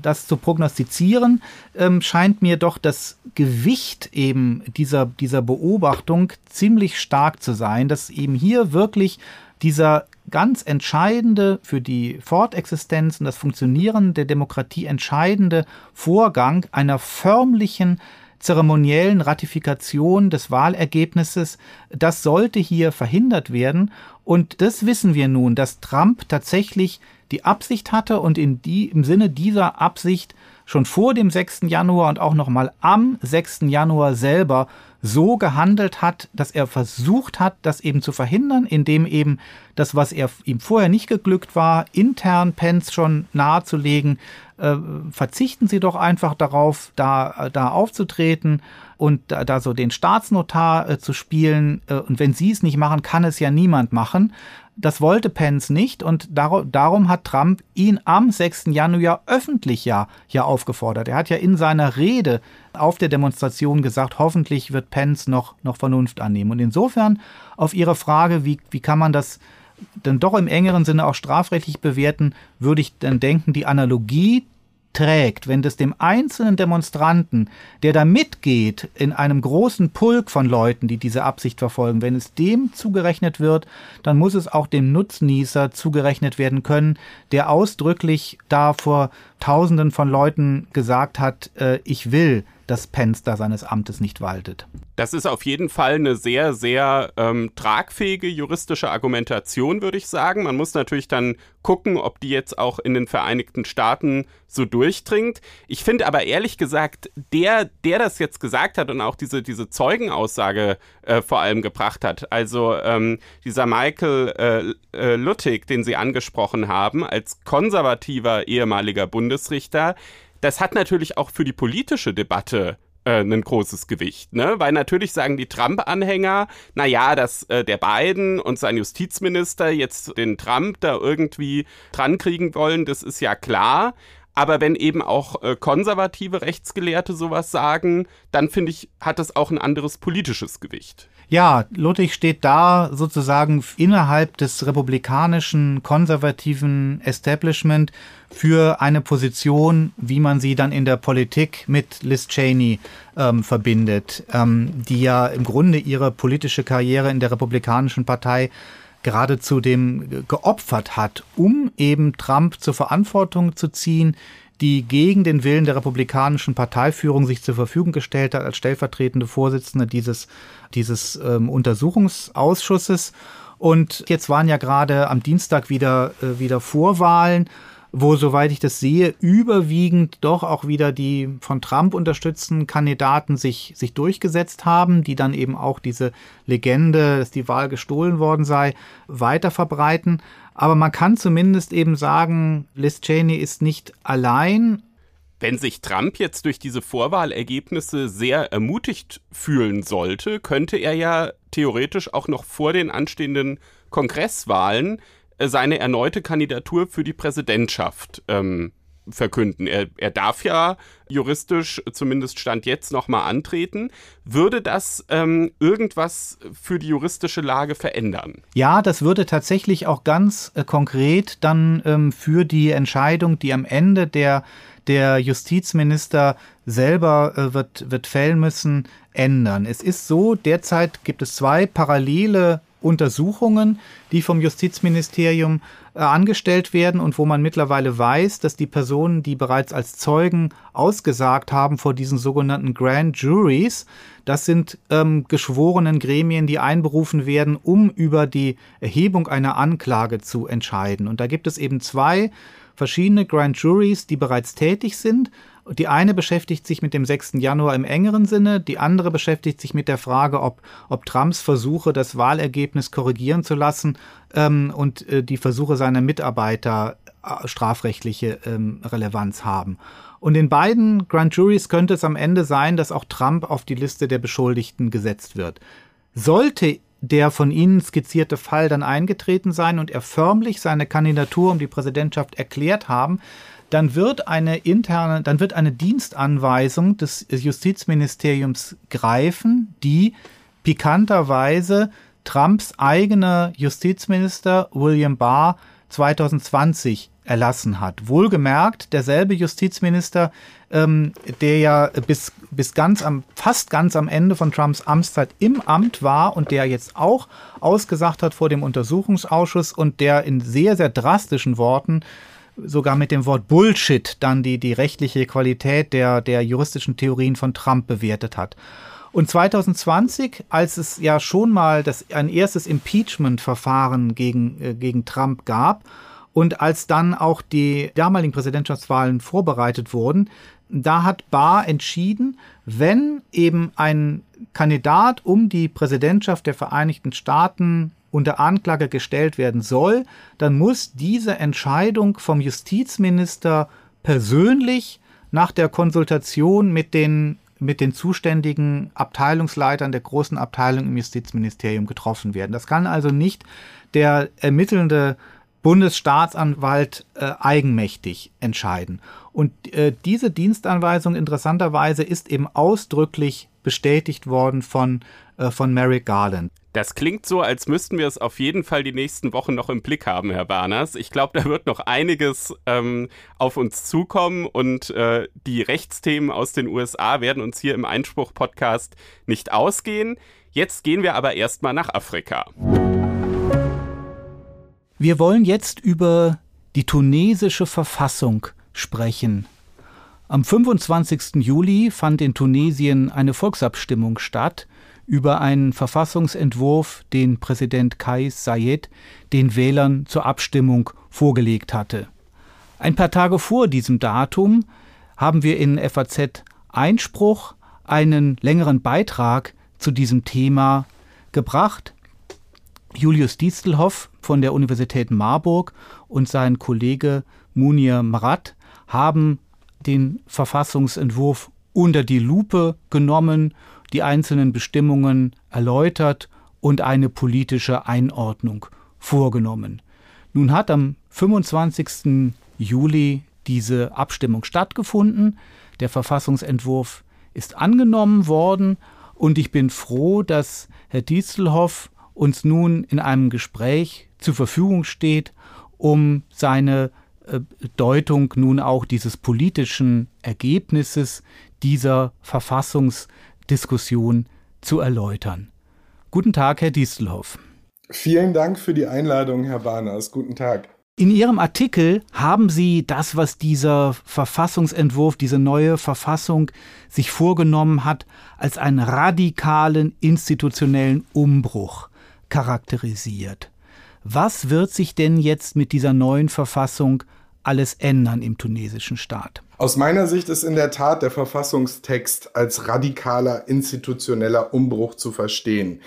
das zu prognostizieren, ähm, scheint mir doch das Gewicht eben dieser, dieser Beobachtung ziemlich stark zu sein, dass eben hier wirklich dieser ganz entscheidende für die Fortexistenz und das Funktionieren der Demokratie entscheidende Vorgang einer förmlichen zeremoniellen Ratifikation des Wahlergebnisses, das sollte hier verhindert werden. Und das wissen wir nun, dass Trump tatsächlich die Absicht hatte und in die, im Sinne dieser Absicht schon vor dem 6. Januar und auch nochmal am 6. Januar selber so gehandelt hat, dass er versucht hat, das eben zu verhindern, indem eben das, was er ihm vorher nicht geglückt war, intern Pence schon nahezulegen, äh, verzichten Sie doch einfach darauf, da, da aufzutreten und da, da so den Staatsnotar äh, zu spielen. Äh, und wenn Sie es nicht machen, kann es ja niemand machen. Das wollte Pence nicht und dar darum hat Trump ihn am 6. Januar öffentlich ja, ja aufgefordert. Er hat ja in seiner Rede auf der Demonstration gesagt, hoffentlich wird Pence noch, noch Vernunft annehmen. Und insofern auf Ihre Frage, wie, wie kann man das denn doch im engeren Sinne auch strafrechtlich bewerten, würde ich dann denken, die Analogie trägt, wenn das dem einzelnen Demonstranten, der da mitgeht in einem großen Pulk von Leuten, die diese Absicht verfolgen, wenn es dem zugerechnet wird, dann muss es auch dem Nutznießer zugerechnet werden können, der ausdrücklich da vor Tausenden von Leuten gesagt hat, äh, ich will dass Pence da seines Amtes nicht waltet.
Das ist auf jeden Fall eine sehr, sehr ähm, tragfähige juristische Argumentation, würde ich sagen. Man muss natürlich dann gucken, ob die jetzt auch in den Vereinigten Staaten so durchdringt. Ich finde aber ehrlich gesagt, der, der das jetzt gesagt hat und auch diese, diese Zeugenaussage äh, vor allem gebracht hat, also ähm, dieser Michael äh, äh, Luttig, den Sie angesprochen haben, als konservativer ehemaliger Bundesrichter, das hat natürlich auch für die politische Debatte äh, ein großes Gewicht, ne? Weil natürlich sagen die Trump-Anhänger, naja, dass äh, der Biden und sein Justizminister jetzt den Trump da irgendwie drankriegen wollen, das ist ja klar. Aber wenn eben auch äh, konservative Rechtsgelehrte sowas sagen, dann finde ich, hat das auch ein anderes politisches Gewicht.
Ja, Ludwig steht da sozusagen innerhalb des republikanischen konservativen Establishment für eine Position, wie man sie dann in der Politik mit Liz Cheney ähm, verbindet, ähm, die ja im Grunde ihre politische Karriere in der republikanischen Partei geradezu dem geopfert hat, um eben Trump zur Verantwortung zu ziehen, die gegen den Willen der republikanischen Parteiführung sich zur Verfügung gestellt hat als stellvertretende Vorsitzende dieses, dieses ähm, Untersuchungsausschusses. Und jetzt waren ja gerade am Dienstag wieder, äh, wieder Vorwahlen wo, soweit ich das sehe, überwiegend doch auch wieder die von Trump unterstützten Kandidaten sich, sich durchgesetzt haben, die dann eben auch diese Legende, dass die Wahl gestohlen worden sei, weiter verbreiten. Aber man kann zumindest eben sagen, Liz Cheney ist nicht allein.
Wenn sich Trump jetzt durch diese Vorwahlergebnisse sehr ermutigt fühlen sollte, könnte er ja theoretisch auch noch vor den anstehenden Kongresswahlen äh, seine erneute Kandidatur für die Präsidentschaft ähm, verkünden. Er, er darf ja juristisch, zumindest Stand jetzt, nochmal antreten. Würde das ähm, irgendwas für die juristische Lage verändern?
Ja, das würde tatsächlich auch ganz äh, konkret dann ähm, für die Entscheidung, die am Ende der, der Justizminister selber äh, wird, wird fällen müssen, ändern. Es ist so, derzeit gibt es zwei parallele Untersuchungen, die vom Justizministerium äh, angestellt werden und wo man mittlerweile weiß, dass die Personen, die bereits als Zeugen ausgesagt haben vor diesen sogenannten Grand Juries, das sind ähm, geschworenen Gremien, die einberufen werden, um über die Erhebung einer Anklage zu entscheiden. Und da gibt es eben zwei verschiedene Grand Juries, die bereits tätig sind. Die eine beschäftigt sich mit dem 6. Januar im engeren Sinne, die andere beschäftigt sich mit der Frage, ob, ob Trumps Versuche, das Wahlergebnis korrigieren zu lassen ähm, und äh, die Versuche seiner Mitarbeiter äh, strafrechtliche ähm, Relevanz haben. Und in beiden Grand Juries könnte es am Ende sein, dass auch Trump auf die Liste der Beschuldigten gesetzt wird. Sollte der von Ihnen skizzierte Fall dann eingetreten sein und er förmlich seine Kandidatur um die Präsidentschaft erklärt haben, dann wird eine interne, dann wird eine Dienstanweisung des Justizministeriums greifen, die pikanterweise Trumps eigener Justizminister William Barr 2020 erlassen hat. Wohlgemerkt, derselbe Justizminister, ähm, der ja bis, bis ganz am, fast ganz am Ende von Trumps Amtszeit im Amt war und der jetzt auch ausgesagt hat vor dem Untersuchungsausschuss und der in sehr, sehr drastischen Worten sogar mit dem Wort Bullshit dann die, die rechtliche Qualität der, der juristischen Theorien von Trump bewertet hat. Und 2020, als es ja schon mal das, ein erstes Impeachment-Verfahren gegen, äh, gegen Trump gab und als dann auch die damaligen Präsidentschaftswahlen vorbereitet wurden, da hat Barr entschieden, wenn eben ein Kandidat um die Präsidentschaft der Vereinigten Staaten unter Anklage gestellt werden soll, dann muss diese Entscheidung vom Justizminister persönlich nach der Konsultation mit den mit den zuständigen Abteilungsleitern der großen Abteilung im Justizministerium getroffen werden. Das kann also nicht der ermittelnde Bundesstaatsanwalt äh, eigenmächtig entscheiden. Und äh, diese Dienstanweisung interessanterweise ist eben ausdrücklich bestätigt worden von, äh, von Merrick Garland.
Das klingt so, als müssten wir es auf jeden Fall die nächsten Wochen noch im Blick haben, Herr Barners. Ich glaube, da wird noch einiges ähm, auf uns zukommen und äh, die Rechtsthemen aus den USA werden uns hier im Einspruch-Podcast nicht ausgehen. Jetzt gehen wir aber erstmal nach Afrika.
Wir wollen jetzt über die tunesische Verfassung sprechen. Am 25. Juli fand in Tunesien eine Volksabstimmung statt, über einen Verfassungsentwurf, den Präsident Kais Sayed den Wählern zur Abstimmung vorgelegt hatte. Ein paar Tage vor diesem Datum haben wir in FAZ Einspruch einen längeren Beitrag zu diesem Thema gebracht. Julius Diestelhoff von der Universität Marburg und sein Kollege Munir Marat haben den Verfassungsentwurf unter die Lupe genommen die einzelnen Bestimmungen erläutert und eine politische Einordnung vorgenommen. Nun hat am 25. Juli diese Abstimmung stattgefunden. Der Verfassungsentwurf ist angenommen worden und ich bin froh, dass Herr Dieselhoff uns nun in einem Gespräch zur Verfügung steht, um seine Deutung nun auch dieses politischen Ergebnisses dieser Verfassungs Diskussion zu erläutern. Guten Tag, Herr Diestelhoff.
Vielen Dank für die Einladung, Herr Barners. Guten Tag.
In Ihrem Artikel haben Sie das, was dieser Verfassungsentwurf, diese neue Verfassung sich vorgenommen hat, als einen radikalen institutionellen Umbruch charakterisiert. Was wird sich denn jetzt mit dieser neuen Verfassung alles ändern im tunesischen Staat?
Aus meiner Sicht ist in der Tat der Verfassungstext als radikaler institutioneller Umbruch zu verstehen.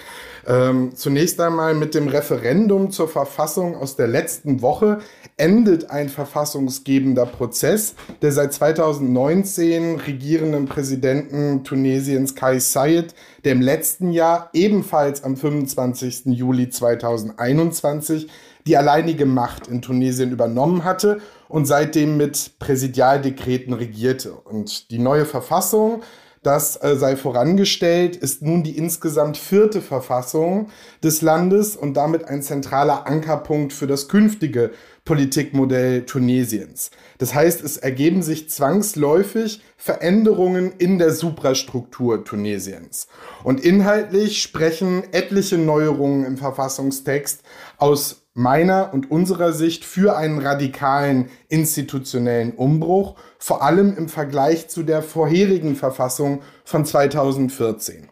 Ähm, zunächst einmal mit dem Referendum zur Verfassung aus der letzten Woche endet ein verfassungsgebender Prozess, der seit 2019 regierenden Präsidenten Tunesiens Kais Saied, der im letzten Jahr ebenfalls am 25. Juli 2021 die alleinige Macht in Tunesien übernommen hatte und seitdem mit Präsidialdekreten regierte. Und die neue Verfassung, das äh, sei vorangestellt, ist nun die insgesamt vierte Verfassung des Landes und damit ein zentraler Ankerpunkt für das künftige Politikmodell Tunesiens. Das heißt, es ergeben sich zwangsläufig Veränderungen in der Suprastruktur Tunesiens. Und inhaltlich sprechen etliche Neuerungen im Verfassungstext aus meiner und unserer Sicht für einen radikalen institutionellen Umbruch, vor allem im Vergleich zu der vorherigen Verfassung von 2014.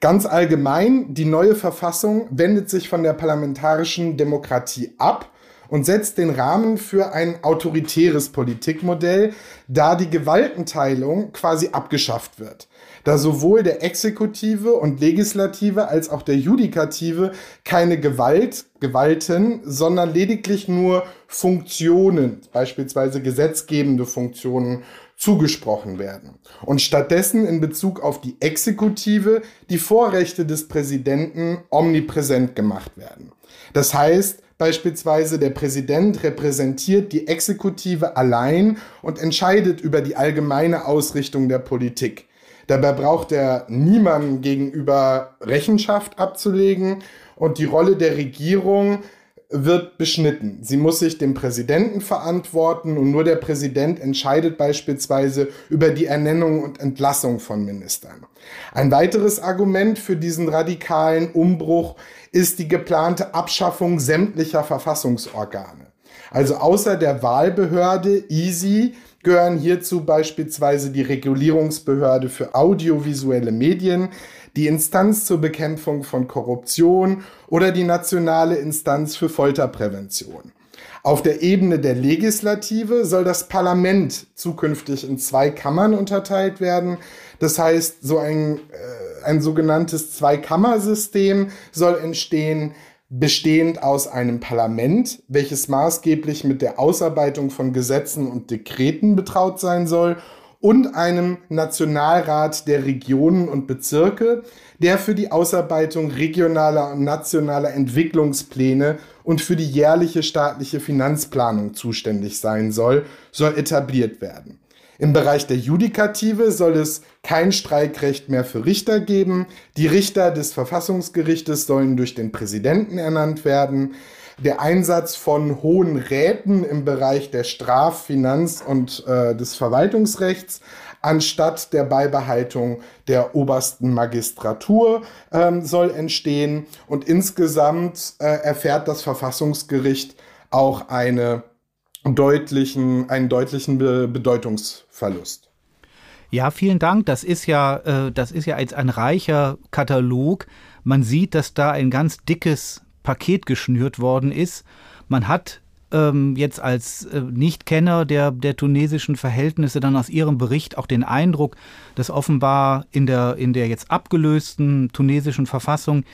Ganz allgemein, die neue Verfassung wendet sich von der parlamentarischen Demokratie ab und setzt den Rahmen für ein autoritäres Politikmodell, da die Gewaltenteilung quasi abgeschafft wird. Da sowohl der Exekutive und Legislative als auch der Judikative keine Gewalt, Gewalten, sondern lediglich nur Funktionen, beispielsweise gesetzgebende Funktionen, zugesprochen werden. Und stattdessen in Bezug auf die Exekutive die Vorrechte des Präsidenten omnipräsent gemacht werden. Das heißt, Beispielsweise der Präsident repräsentiert die Exekutive allein und entscheidet über die allgemeine Ausrichtung der Politik. Dabei braucht er niemandem gegenüber Rechenschaft abzulegen und die Rolle der Regierung wird beschnitten. Sie muss sich dem Präsidenten verantworten und nur der Präsident entscheidet beispielsweise über die Ernennung und Entlassung von Ministern. Ein weiteres Argument für diesen radikalen Umbruch ist die geplante Abschaffung sämtlicher Verfassungsorgane. Also außer der Wahlbehörde EASY gehören hierzu beispielsweise die Regulierungsbehörde für audiovisuelle Medien, die Instanz zur Bekämpfung von Korruption oder die nationale Instanz für Folterprävention. Auf der Ebene der Legislative soll das Parlament zukünftig in zwei Kammern unterteilt werden. Das heißt, so ein, äh, ein sogenanntes Zweikammersystem soll entstehen, bestehend aus einem Parlament, welches maßgeblich mit der Ausarbeitung von Gesetzen und Dekreten betraut sein soll, und einem Nationalrat der Regionen und Bezirke, der für die Ausarbeitung regionaler und nationaler Entwicklungspläne und für die jährliche staatliche Finanzplanung zuständig sein soll, soll etabliert werden. Im Bereich der Judikative soll es kein Streikrecht mehr für Richter geben. Die Richter des Verfassungsgerichtes sollen durch den Präsidenten ernannt werden der Einsatz von hohen Räten im Bereich der Straf-, Finanz- und äh, des Verwaltungsrechts anstatt der Beibehaltung der obersten Magistratur ähm, soll entstehen. Und insgesamt äh, erfährt das Verfassungsgericht auch eine deutlichen, einen deutlichen Be Bedeutungsverlust.
Ja, vielen Dank. Das ist ja, äh, das ist ja jetzt ein reicher Katalog. Man sieht, dass da ein ganz dickes Paket geschnürt worden ist. Man hat ähm, jetzt als äh, Nichtkenner der, der tunesischen Verhältnisse dann aus Ihrem Bericht auch den Eindruck, dass offenbar in der, in der jetzt abgelösten tunesischen Verfassung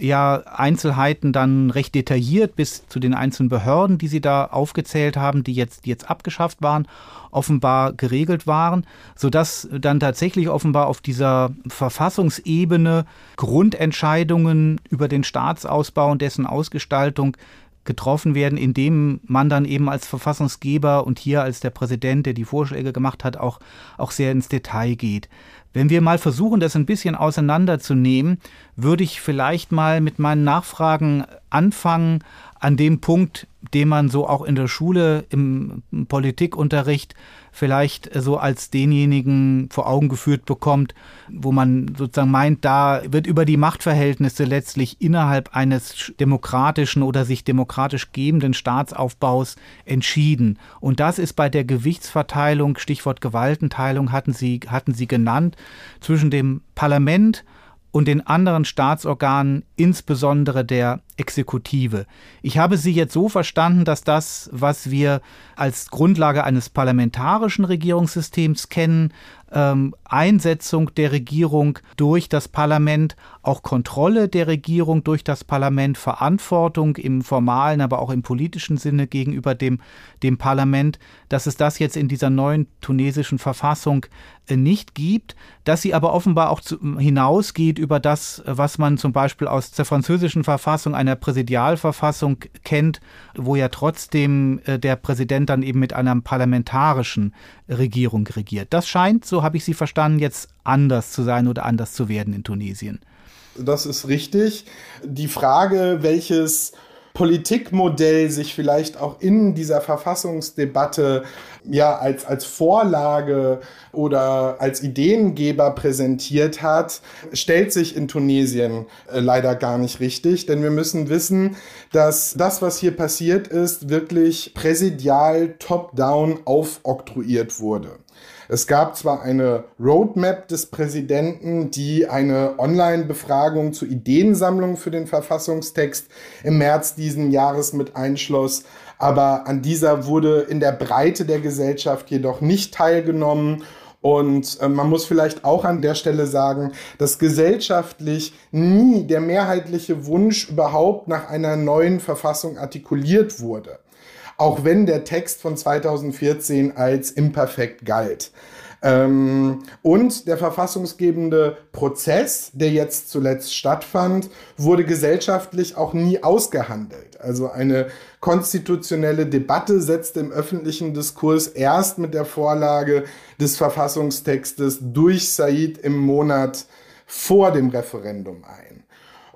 ja Einzelheiten dann recht detailliert bis zu den einzelnen Behörden, die Sie da aufgezählt haben, die jetzt, die jetzt abgeschafft waren, offenbar geregelt waren, sodass dann tatsächlich offenbar auf dieser Verfassungsebene Grundentscheidungen über den Staatsausbau und dessen Ausgestaltung getroffen werden, indem man dann eben als Verfassungsgeber und hier als der Präsident, der die Vorschläge gemacht hat, auch, auch sehr ins Detail geht. Wenn wir mal versuchen, das ein bisschen auseinanderzunehmen, würde ich vielleicht mal mit meinen Nachfragen anfangen an dem Punkt, den man so auch in der Schule im Politikunterricht vielleicht so als denjenigen vor Augen geführt bekommt, wo man sozusagen meint, da wird über die Machtverhältnisse letztlich innerhalb eines demokratischen oder sich demokratisch gebenden Staatsaufbaus entschieden. Und das ist bei der Gewichtsverteilung, Stichwort Gewaltenteilung hatten Sie, hatten Sie genannt, zwischen dem Parlament und den anderen Staatsorganen, insbesondere der Exekutive. Ich habe Sie jetzt so verstanden, dass das, was wir als Grundlage eines parlamentarischen Regierungssystems kennen, ähm, Einsetzung der Regierung durch das Parlament auch Kontrolle der Regierung durch das Parlament, Verantwortung im formalen, aber auch im politischen Sinne gegenüber dem, dem Parlament, dass es das jetzt in dieser neuen tunesischen Verfassung äh, nicht gibt, dass sie aber offenbar auch zu, hinausgeht über das, was man zum Beispiel aus der französischen Verfassung, einer Präsidialverfassung kennt, wo ja trotzdem äh, der Präsident dann eben mit einer parlamentarischen Regierung regiert. Das scheint, so habe ich Sie verstanden, jetzt anders zu sein oder anders zu werden in Tunesien.
Das ist richtig. Die Frage, welches Politikmodell sich vielleicht auch in dieser Verfassungsdebatte ja als, als Vorlage oder als Ideengeber präsentiert hat, stellt sich in Tunesien äh, leider gar nicht richtig. Denn wir müssen wissen, dass das, was hier passiert ist, wirklich präsidial top-down aufoktroyiert wurde. Es gab zwar eine Roadmap des Präsidenten, die eine Online-Befragung zur Ideensammlung für den Verfassungstext im März diesen Jahres mit einschloss, aber an dieser wurde in der Breite der Gesellschaft jedoch nicht teilgenommen. Und äh, man muss vielleicht auch an der Stelle sagen, dass gesellschaftlich nie der mehrheitliche Wunsch überhaupt nach einer neuen Verfassung artikuliert wurde auch wenn der Text von 2014 als imperfekt galt. Ähm, und der verfassungsgebende Prozess, der jetzt zuletzt stattfand, wurde gesellschaftlich auch nie ausgehandelt. Also eine konstitutionelle Debatte setzte im öffentlichen Diskurs erst mit der Vorlage des Verfassungstextes durch Said im Monat vor dem Referendum ein.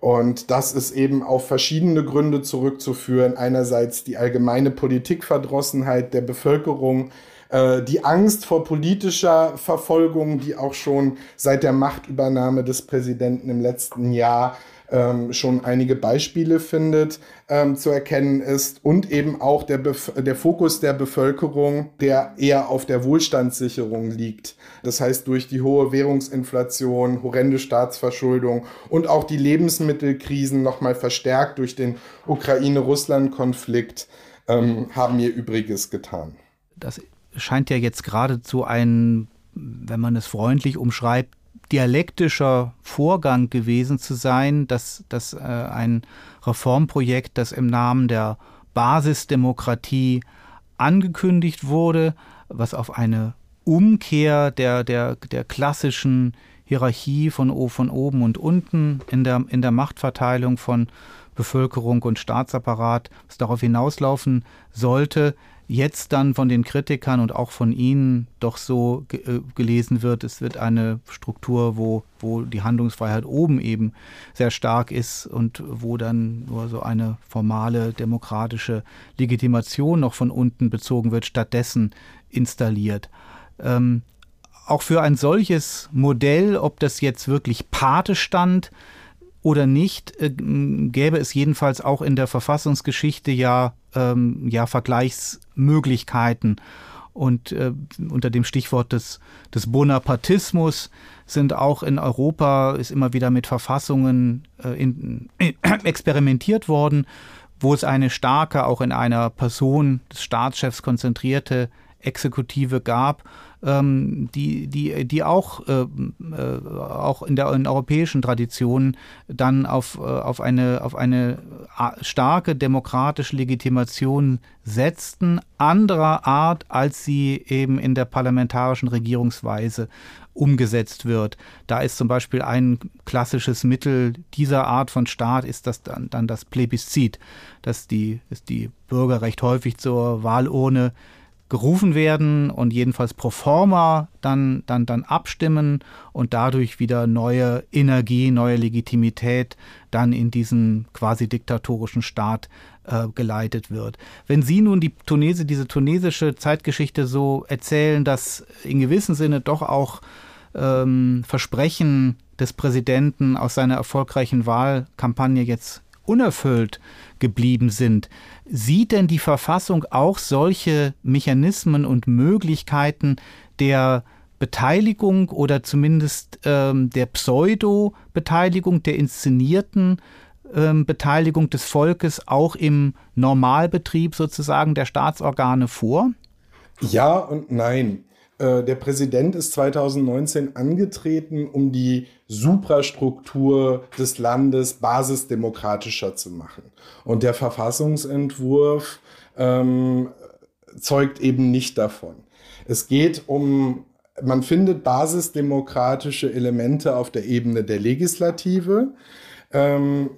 Und das ist eben auf verschiedene Gründe zurückzuführen. Einerseits die allgemeine Politikverdrossenheit der Bevölkerung, äh, die Angst vor politischer Verfolgung, die auch schon seit der Machtübernahme des Präsidenten im letzten Jahr ähm, schon einige Beispiele findet, ähm, zu erkennen ist und eben auch der, der Fokus der Bevölkerung, der eher auf der Wohlstandssicherung liegt. Das heißt, durch die hohe Währungsinflation, horrende Staatsverschuldung und auch die Lebensmittelkrisen nochmal verstärkt durch den Ukraine-Russland-Konflikt ähm, haben ihr Übriges getan.
Das scheint ja jetzt geradezu ein, wenn man es freundlich umschreibt, dialektischer Vorgang gewesen zu sein, dass, dass äh, ein Reformprojekt, das im Namen der Basisdemokratie angekündigt wurde, was auf eine Umkehr der, der, der klassischen Hierarchie von, von oben und unten in der, in der Machtverteilung von Bevölkerung und Staatsapparat, was darauf hinauslaufen sollte, jetzt dann von den Kritikern und auch von Ihnen doch so ge äh, gelesen wird, es wird eine Struktur, wo, wo die Handlungsfreiheit oben eben sehr stark ist und wo dann nur so eine formale demokratische Legitimation noch von unten bezogen wird, stattdessen installiert. Ähm, auch für ein solches Modell, ob das jetzt wirklich Pate stand, oder nicht, äh, gäbe es jedenfalls auch in der Verfassungsgeschichte ja, ähm, ja Vergleichsmöglichkeiten. Und äh, unter dem Stichwort des, des Bonapartismus sind auch in Europa, ist immer wieder mit Verfassungen äh, in, äh, experimentiert worden, wo es eine starke, auch in einer Person des Staatschefs konzentrierte Exekutive gab ähm, die, die, die auch, äh, äh, auch in der in europäischen Tradition dann auf, äh, auf, eine, auf eine starke demokratische Legitimation setzten, anderer Art, als sie eben in der parlamentarischen Regierungsweise umgesetzt wird. Da ist zum Beispiel ein klassisches Mittel dieser Art von Staat ist das dann, dann das Plebiszit, dass die, dass die Bürger recht häufig zur Wahlurne gerufen werden und jedenfalls pro forma dann, dann, dann abstimmen und dadurch wieder neue Energie, neue Legitimität dann in diesen quasi diktatorischen Staat äh, geleitet wird. Wenn Sie nun die Tunese, diese tunesische Zeitgeschichte so erzählen, dass in gewissem Sinne doch auch ähm, Versprechen des Präsidenten aus seiner erfolgreichen Wahlkampagne jetzt unerfüllt geblieben sind. Sieht denn die Verfassung auch solche Mechanismen und Möglichkeiten der Beteiligung oder zumindest ähm, der Pseudo-Beteiligung, der inszenierten ähm, Beteiligung des Volkes auch im Normalbetrieb sozusagen der Staatsorgane vor?
Ja und nein. Äh, der Präsident ist 2019 angetreten, um die Suprastruktur des Landes basisdemokratischer zu machen. Und der Verfassungsentwurf ähm, zeugt eben nicht davon. Es geht um, man findet basisdemokratische Elemente auf der Ebene der Legislative. Ähm,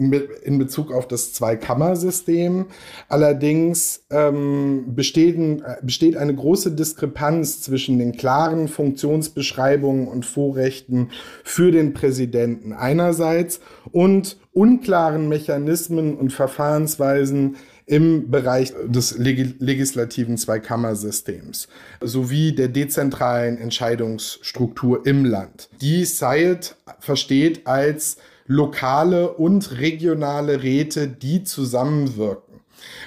in Bezug auf das Zweikammersystem. Allerdings ähm, besteht, besteht eine große Diskrepanz zwischen den klaren Funktionsbeschreibungen und Vorrechten für den Präsidenten einerseits und unklaren Mechanismen und Verfahrensweisen im Bereich des legislativen Zweikammersystems sowie der dezentralen Entscheidungsstruktur im Land. Die Sayed versteht als lokale und regionale Räte, die zusammenwirken.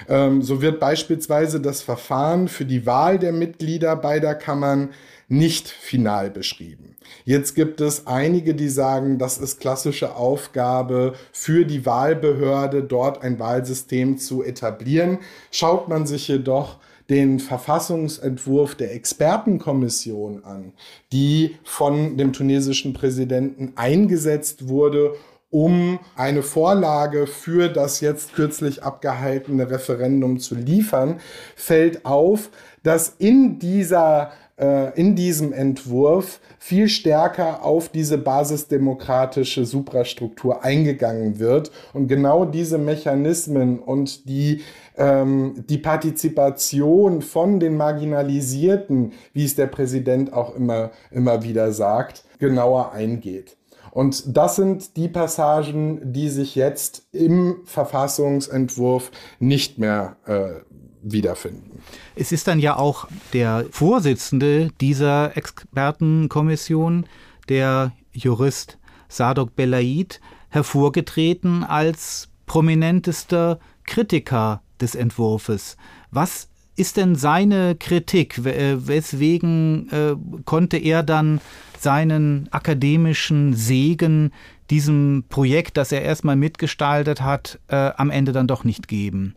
Ähm, so wird beispielsweise das Verfahren für die Wahl der Mitglieder beider Kammern nicht final beschrieben. Jetzt gibt es einige, die sagen, das ist klassische Aufgabe für die Wahlbehörde, dort ein Wahlsystem zu etablieren. Schaut man sich jedoch den Verfassungsentwurf der Expertenkommission an, die von dem tunesischen Präsidenten eingesetzt wurde, um eine Vorlage für das jetzt kürzlich abgehaltene Referendum zu liefern, fällt auf, dass in dieser äh, in diesem Entwurf viel stärker auf diese basisdemokratische Suprastruktur eingegangen wird und genau diese Mechanismen und die, ähm, die Partizipation von den Marginalisierten, wie es der Präsident auch immer, immer wieder sagt, genauer eingeht. Und das sind die Passagen, die sich jetzt im Verfassungsentwurf nicht mehr äh, wiederfinden.
Es ist dann ja auch der Vorsitzende dieser Expertenkommission, der Jurist Sadok Belaid, hervorgetreten als prominentester Kritiker des Entwurfs. Was ist denn seine Kritik? Äh, weswegen äh, konnte er dann seinen akademischen Segen diesem Projekt, das er erstmal mitgestaltet hat, äh, am Ende dann doch nicht geben?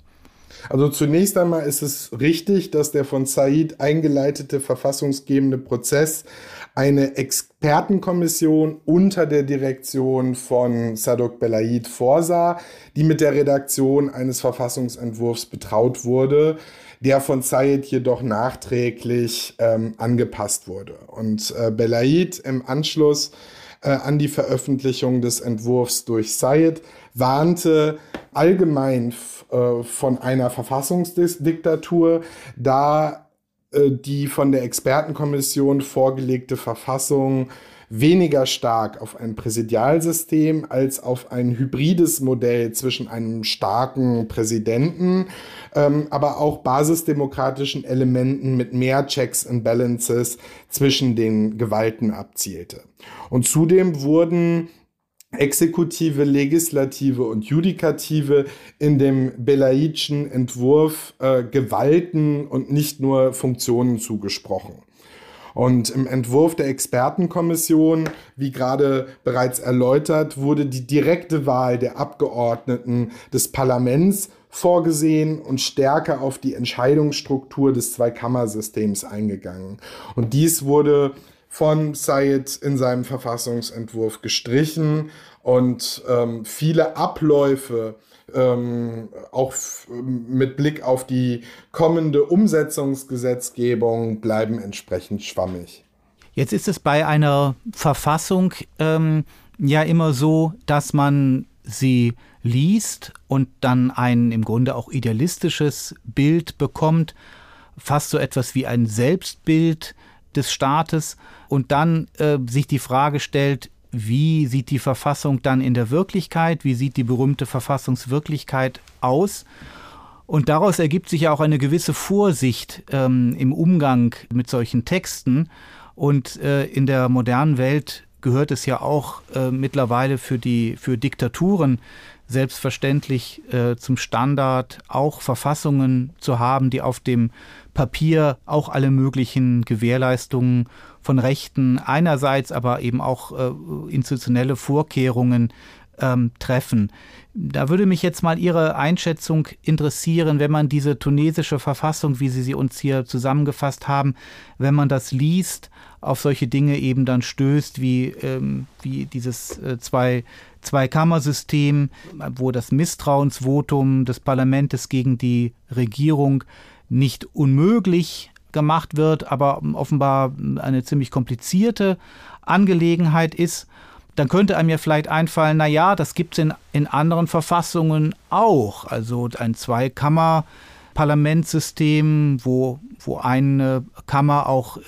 Also zunächst einmal ist es richtig, dass der von Said eingeleitete verfassungsgebende Prozess eine Expertenkommission unter der Direktion von Sadok Belaid vorsah, die mit der Redaktion eines Verfassungsentwurfs betraut wurde der von Said jedoch nachträglich ähm, angepasst wurde. Und äh, Belaid im Anschluss äh, an die Veröffentlichung des Entwurfs durch Said warnte allgemein äh, von einer Verfassungsdiktatur, da äh, die von der Expertenkommission vorgelegte Verfassung weniger stark auf ein Präsidialsystem als auf ein hybrides Modell zwischen einem starken Präsidenten, ähm, aber auch basisdemokratischen Elementen mit mehr Checks and Balances zwischen den Gewalten abzielte. Und zudem wurden Exekutive, Legislative und Judikative in dem Belaidschen Entwurf äh, Gewalten und nicht nur Funktionen zugesprochen. Und im Entwurf der Expertenkommission, wie gerade bereits erläutert, wurde die direkte Wahl der Abgeordneten des Parlaments vorgesehen und stärker auf die Entscheidungsstruktur des Zweikammersystems eingegangen. Und dies wurde von Sayed in seinem Verfassungsentwurf gestrichen und ähm, viele Abläufe ähm, auch mit Blick auf die kommende Umsetzungsgesetzgebung bleiben entsprechend schwammig.
Jetzt ist es bei einer Verfassung ähm, ja immer so, dass man sie liest und dann ein im Grunde auch idealistisches Bild bekommt, fast so etwas wie ein Selbstbild des Staates und dann äh, sich die Frage stellt, wie sieht die Verfassung dann in der Wirklichkeit, wie sieht die berühmte Verfassungswirklichkeit aus. Und daraus ergibt sich ja auch eine gewisse Vorsicht ähm, im Umgang mit solchen Texten. Und äh, in der modernen Welt gehört es ja auch äh, mittlerweile für die für Diktaturen selbstverständlich äh, zum Standard, auch Verfassungen zu haben, die auf dem Papier auch alle möglichen Gewährleistungen von Rechten einerseits, aber eben auch äh, institutionelle Vorkehrungen ähm, treffen. Da würde mich jetzt mal Ihre Einschätzung interessieren, wenn man diese tunesische Verfassung, wie Sie sie uns hier zusammengefasst haben, wenn man das liest, auf solche Dinge eben dann stößt, wie, ähm, wie dieses äh, zwei, Zweikammersystem, wo das Misstrauensvotum des Parlaments gegen die Regierung nicht unmöglich gemacht wird, aber offenbar eine ziemlich komplizierte Angelegenheit ist dann könnte einem ja vielleicht einfallen, na ja, das gibt es in, in anderen Verfassungen auch. Also ein Zweikammer-Parlamentssystem, wo, wo eine Kammer auch äh,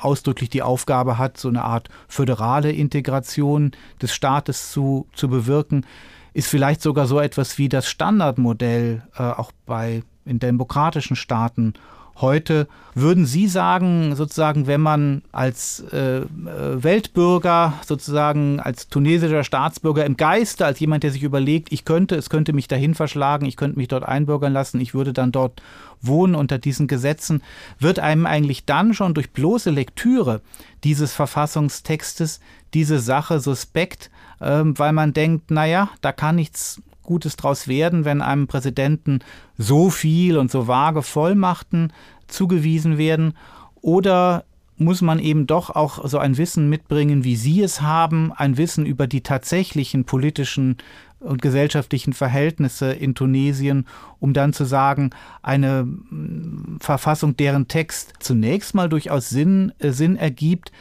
ausdrücklich die Aufgabe hat, so eine Art föderale Integration des Staates zu, zu bewirken, ist vielleicht sogar so etwas wie das Standardmodell äh, auch bei in demokratischen Staaten heute. Würden Sie sagen, sozusagen, wenn man als äh, Weltbürger, sozusagen als tunesischer Staatsbürger im Geiste, als jemand, der sich überlegt, ich könnte, es könnte mich dahin verschlagen, ich könnte mich dort einbürgern lassen, ich würde dann dort wohnen unter diesen Gesetzen, wird einem eigentlich dann schon durch bloße Lektüre dieses Verfassungstextes diese Sache suspekt, äh, weil man denkt, naja, da kann nichts Gutes draus werden, wenn einem Präsidenten so viel und so vage Vollmachten zugewiesen werden? Oder muss man eben doch auch so ein Wissen mitbringen, wie Sie es haben, ein Wissen über die tatsächlichen politischen und gesellschaftlichen Verhältnisse in Tunesien, um dann zu sagen, eine mm, Verfassung, deren Text zunächst mal durchaus Sinn, äh, Sinn ergibt,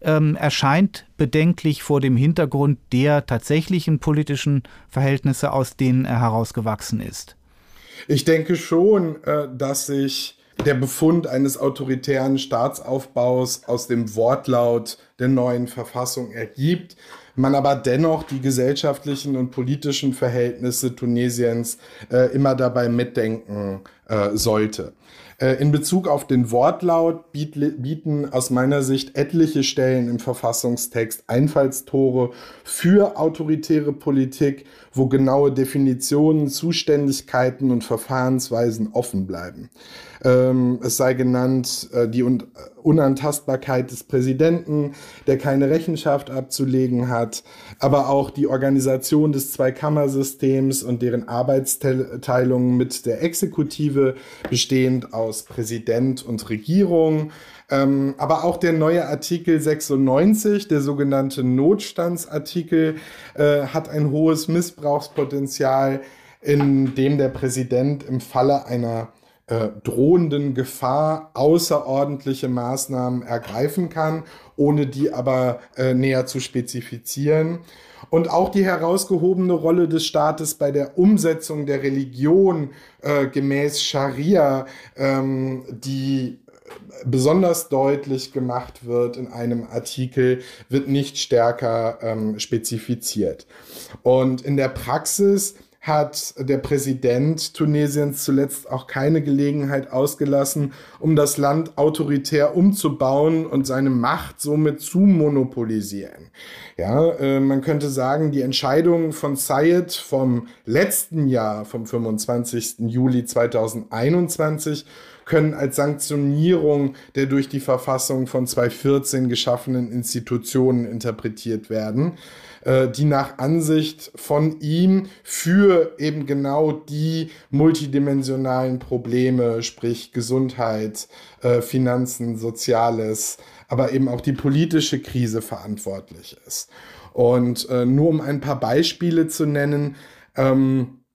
ähm, erscheint bedenklich vor dem Hintergrund der tatsächlichen politischen Verhältnisse, aus denen er herausgewachsen ist.
Ich denke schon, äh, dass sich der Befund eines autoritären Staatsaufbaus aus dem Wortlaut der neuen Verfassung ergibt, man aber dennoch die gesellschaftlichen und politischen Verhältnisse Tunesiens äh, immer dabei mitdenken äh, sollte. Äh, in Bezug auf den Wortlaut bieten aus meiner Sicht etliche Stellen im Verfassungstext Einfallstore für autoritäre Politik, wo genaue Definitionen, Zuständigkeiten und Verfahrensweisen offen bleiben. Ähm, es sei genannt äh, die Unantastbarkeit des Präsidenten, der keine Rechenschaft abzulegen hat, aber auch die Organisation des Zweikammersystems und deren Arbeitsteilung mit der Exekutive, bestehend aus Präsident und Regierung. Ähm, aber auch der neue Artikel 96, der sogenannte Notstandsartikel, äh, hat ein hohes Missbrauchspotenzial, in dem der Präsident im Falle einer äh, drohenden Gefahr außerordentliche Maßnahmen ergreifen kann, ohne die aber äh, näher zu spezifizieren. Und auch die herausgehobene Rolle des Staates bei der Umsetzung der Religion äh, gemäß Scharia, ähm, die besonders deutlich gemacht wird in einem Artikel, wird nicht stärker ähm, spezifiziert. Und in der Praxis hat der Präsident Tunesiens zuletzt auch keine Gelegenheit ausgelassen, um das Land autoritär umzubauen und seine Macht somit zu monopolisieren. Ja, äh, man könnte sagen, die Entscheidung von Sayed vom letzten Jahr, vom 25. Juli 2021, können als Sanktionierung der durch die Verfassung von 2014 geschaffenen Institutionen interpretiert werden. Äh, die nach Ansicht von ihm für eben genau die multidimensionalen Probleme, sprich Gesundheit, äh, Finanzen, Soziales, aber eben auch die politische Krise verantwortlich ist. Und äh, nur um ein paar Beispiele zu nennen, ähm, äh,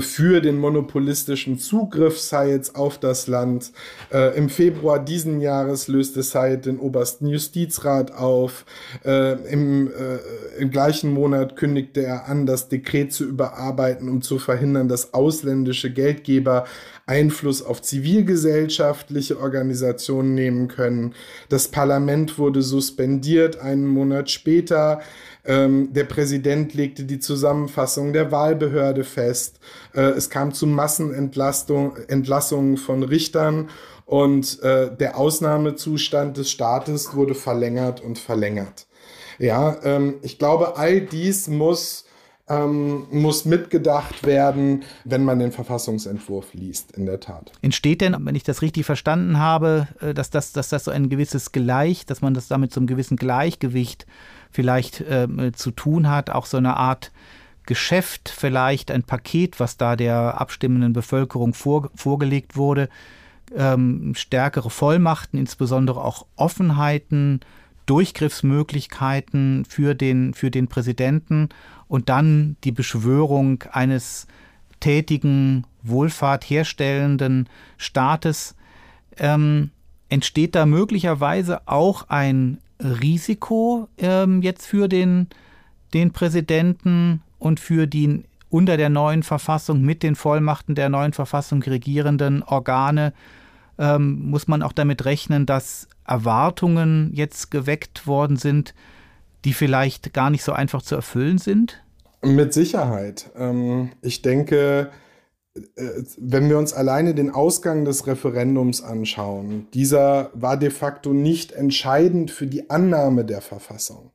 für den monopolistischen Zugriff Sayeds auf das Land. Äh, Im Februar diesen Jahres löste Sayed den obersten Justizrat auf. Äh, im, äh, Im gleichen Monat kündigte er an, das Dekret zu überarbeiten, um zu verhindern, dass ausländische Geldgeber Einfluss auf zivilgesellschaftliche Organisationen nehmen können. Das Parlament wurde suspendiert einen Monat später. Ähm, der Präsident legte die Zusammenfassung der Wahlbehörde fest. Äh, es kam zu Massenentlassungen von Richtern und äh, der Ausnahmezustand des Staates wurde verlängert und verlängert. Ja, ähm, ich glaube, all dies muss ähm, muss mitgedacht werden, wenn man den Verfassungsentwurf liest, in der Tat.
Entsteht denn, wenn ich das richtig verstanden habe, äh, dass das, dass das so ein gewisses Gleich, dass man das damit einem gewissen Gleichgewicht vielleicht äh, zu tun hat, auch so eine Art Geschäft vielleicht, ein Paket, was da der abstimmenden Bevölkerung vor, vorgelegt wurde, ähm, stärkere Vollmachten, insbesondere auch Offenheiten, Durchgriffsmöglichkeiten für den, für den Präsidenten und dann die Beschwörung eines tätigen, Wohlfahrt herstellenden Staates, ähm, entsteht da möglicherweise auch ein Risiko ähm, jetzt für den, den Präsidenten und für die unter der neuen Verfassung mit den Vollmachten der neuen Verfassung regierenden Organe ähm, muss man auch damit rechnen, dass Erwartungen jetzt geweckt worden sind, die vielleicht gar nicht so einfach zu erfüllen sind?
Mit Sicherheit. Ähm, ich denke, wenn wir uns alleine den Ausgang des Referendums anschauen, dieser war de facto nicht entscheidend für die Annahme der Verfassung.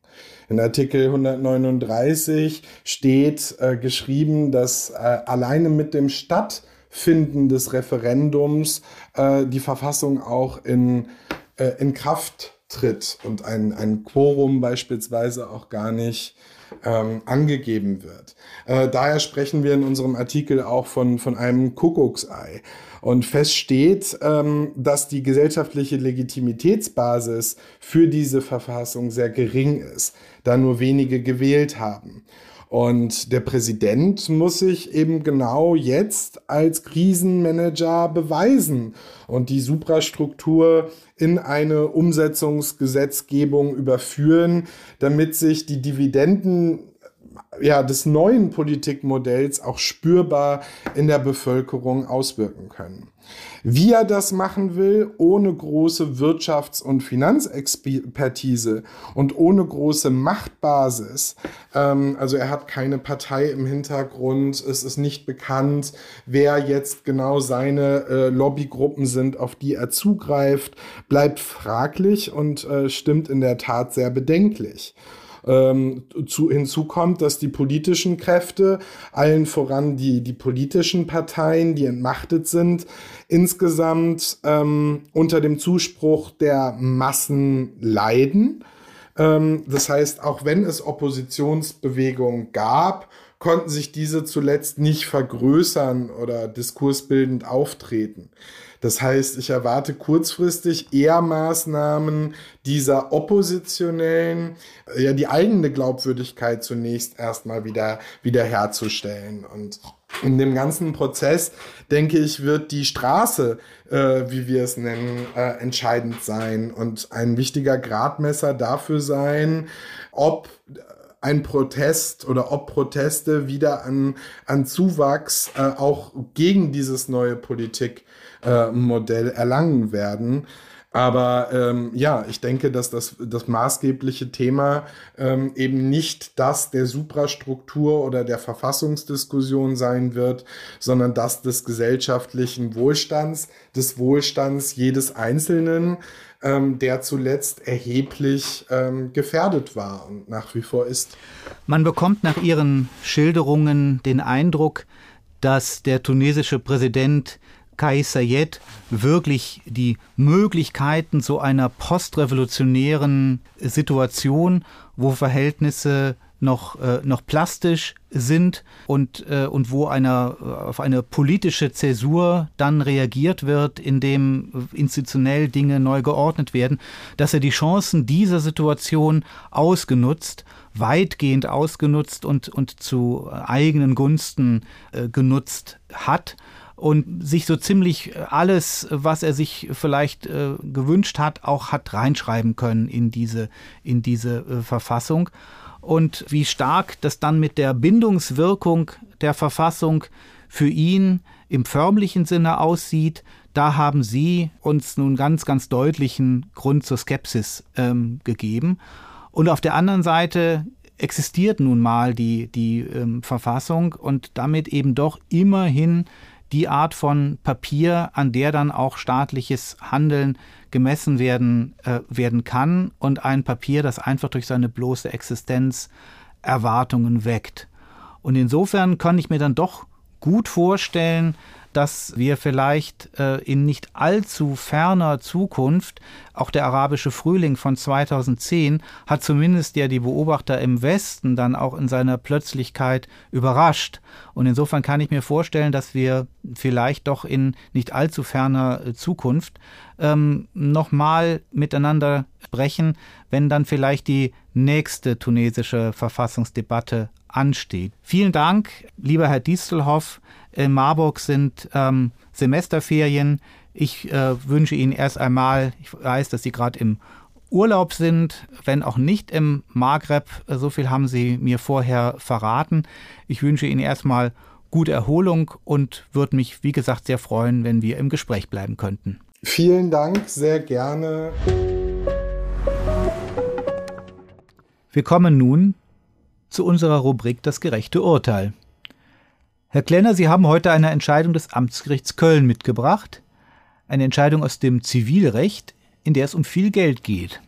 In Artikel 139 steht äh, geschrieben, dass äh, alleine mit dem Stattfinden des Referendums äh, die Verfassung auch in, äh, in Kraft tritt und ein, ein Quorum beispielsweise auch gar nicht ähm, angegeben wird. Äh, daher sprechen wir in unserem Artikel auch von, von einem Kuckucksei. Und fest steht, ähm, dass die gesellschaftliche Legitimitätsbasis für diese Verfassung sehr gering ist, da nur wenige gewählt haben. Und der Präsident muss sich eben genau jetzt als Krisenmanager beweisen und die Suprastruktur in eine Umsetzungsgesetzgebung überführen, damit sich die Dividenden ja, des neuen Politikmodells auch spürbar in der Bevölkerung auswirken können. Wie er das machen will, ohne große Wirtschafts- und Finanzexpertise und ohne große Machtbasis, ähm, also er hat keine Partei im Hintergrund, es ist nicht bekannt, wer jetzt genau seine äh, Lobbygruppen sind, auf die er zugreift, bleibt fraglich und äh, stimmt in der Tat sehr bedenklich. Ähm, zu, hinzu kommt, dass die politischen Kräfte, allen voran die, die politischen Parteien, die entmachtet sind, insgesamt ähm, unter dem Zuspruch der Massen leiden. Ähm, das heißt, auch wenn es Oppositionsbewegungen gab, konnten sich diese zuletzt nicht vergrößern oder diskursbildend auftreten. Das heißt, ich erwarte kurzfristig eher Maßnahmen dieser oppositionellen, äh, ja, die eigene Glaubwürdigkeit zunächst erstmal wieder, wieder herzustellen. Und in dem ganzen Prozess, denke ich, wird die Straße, äh, wie wir es nennen, äh, entscheidend sein und ein wichtiger Gradmesser dafür sein, ob ein Protest oder ob Proteste wieder an, an Zuwachs äh, auch gegen dieses neue Politikmodell äh, erlangen werden. Aber ähm, ja, ich denke, dass das, das maßgebliche Thema ähm, eben nicht das der Suprastruktur oder der Verfassungsdiskussion sein wird, sondern das des gesellschaftlichen Wohlstands, des Wohlstands jedes Einzelnen ähm, der zuletzt erheblich ähm, gefährdet war und nach wie vor ist.
Man bekommt nach Ihren Schilderungen den Eindruck, dass der tunesische Präsident Kais Sayed wirklich die Möglichkeiten so einer postrevolutionären Situation, wo Verhältnisse noch, äh, noch plastisch sind und, äh, und wo einer, auf eine politische Zäsur dann reagiert wird, indem institutionell Dinge neu geordnet werden, dass er die Chancen dieser Situation ausgenutzt, weitgehend ausgenutzt und, und zu eigenen Gunsten äh, genutzt hat und sich so ziemlich alles, was er sich vielleicht äh, gewünscht hat, auch hat reinschreiben können in diese, in diese äh, Verfassung und wie stark das dann mit der Bindungswirkung der Verfassung für ihn im förmlichen Sinne aussieht, da haben Sie uns nun ganz, ganz deutlichen Grund zur Skepsis ähm, gegeben. Und auf der anderen Seite existiert nun mal die, die ähm, Verfassung und damit eben doch immerhin die Art von Papier, an der dann auch staatliches Handeln gemessen werden, äh, werden kann und ein Papier, das einfach durch seine bloße Existenz Erwartungen weckt. Und insofern kann ich mir dann doch gut vorstellen, dass wir vielleicht äh, in nicht allzu ferner Zukunft, auch der arabische Frühling von 2010 hat zumindest ja die Beobachter im Westen dann auch in seiner Plötzlichkeit überrascht. Und insofern kann ich mir vorstellen, dass wir vielleicht doch in nicht allzu ferner äh, Zukunft ähm, nochmal miteinander sprechen, wenn dann vielleicht die nächste tunesische Verfassungsdebatte ansteht. Vielen Dank, lieber Herr Distelhoff. In Marburg sind ähm, Semesterferien. Ich äh, wünsche Ihnen erst einmal, ich weiß, dass Sie gerade im Urlaub sind, wenn auch nicht im Maghreb. So viel haben Sie mir vorher verraten. Ich wünsche Ihnen erstmal gute Erholung und würde mich, wie gesagt, sehr freuen, wenn wir im Gespräch bleiben könnten.
Vielen Dank, sehr gerne.
Wir kommen nun zu unserer Rubrik Das gerechte Urteil. Herr Klenner, Sie haben heute eine Entscheidung des Amtsgerichts Köln mitgebracht, eine Entscheidung aus dem Zivilrecht, in der es um viel Geld geht.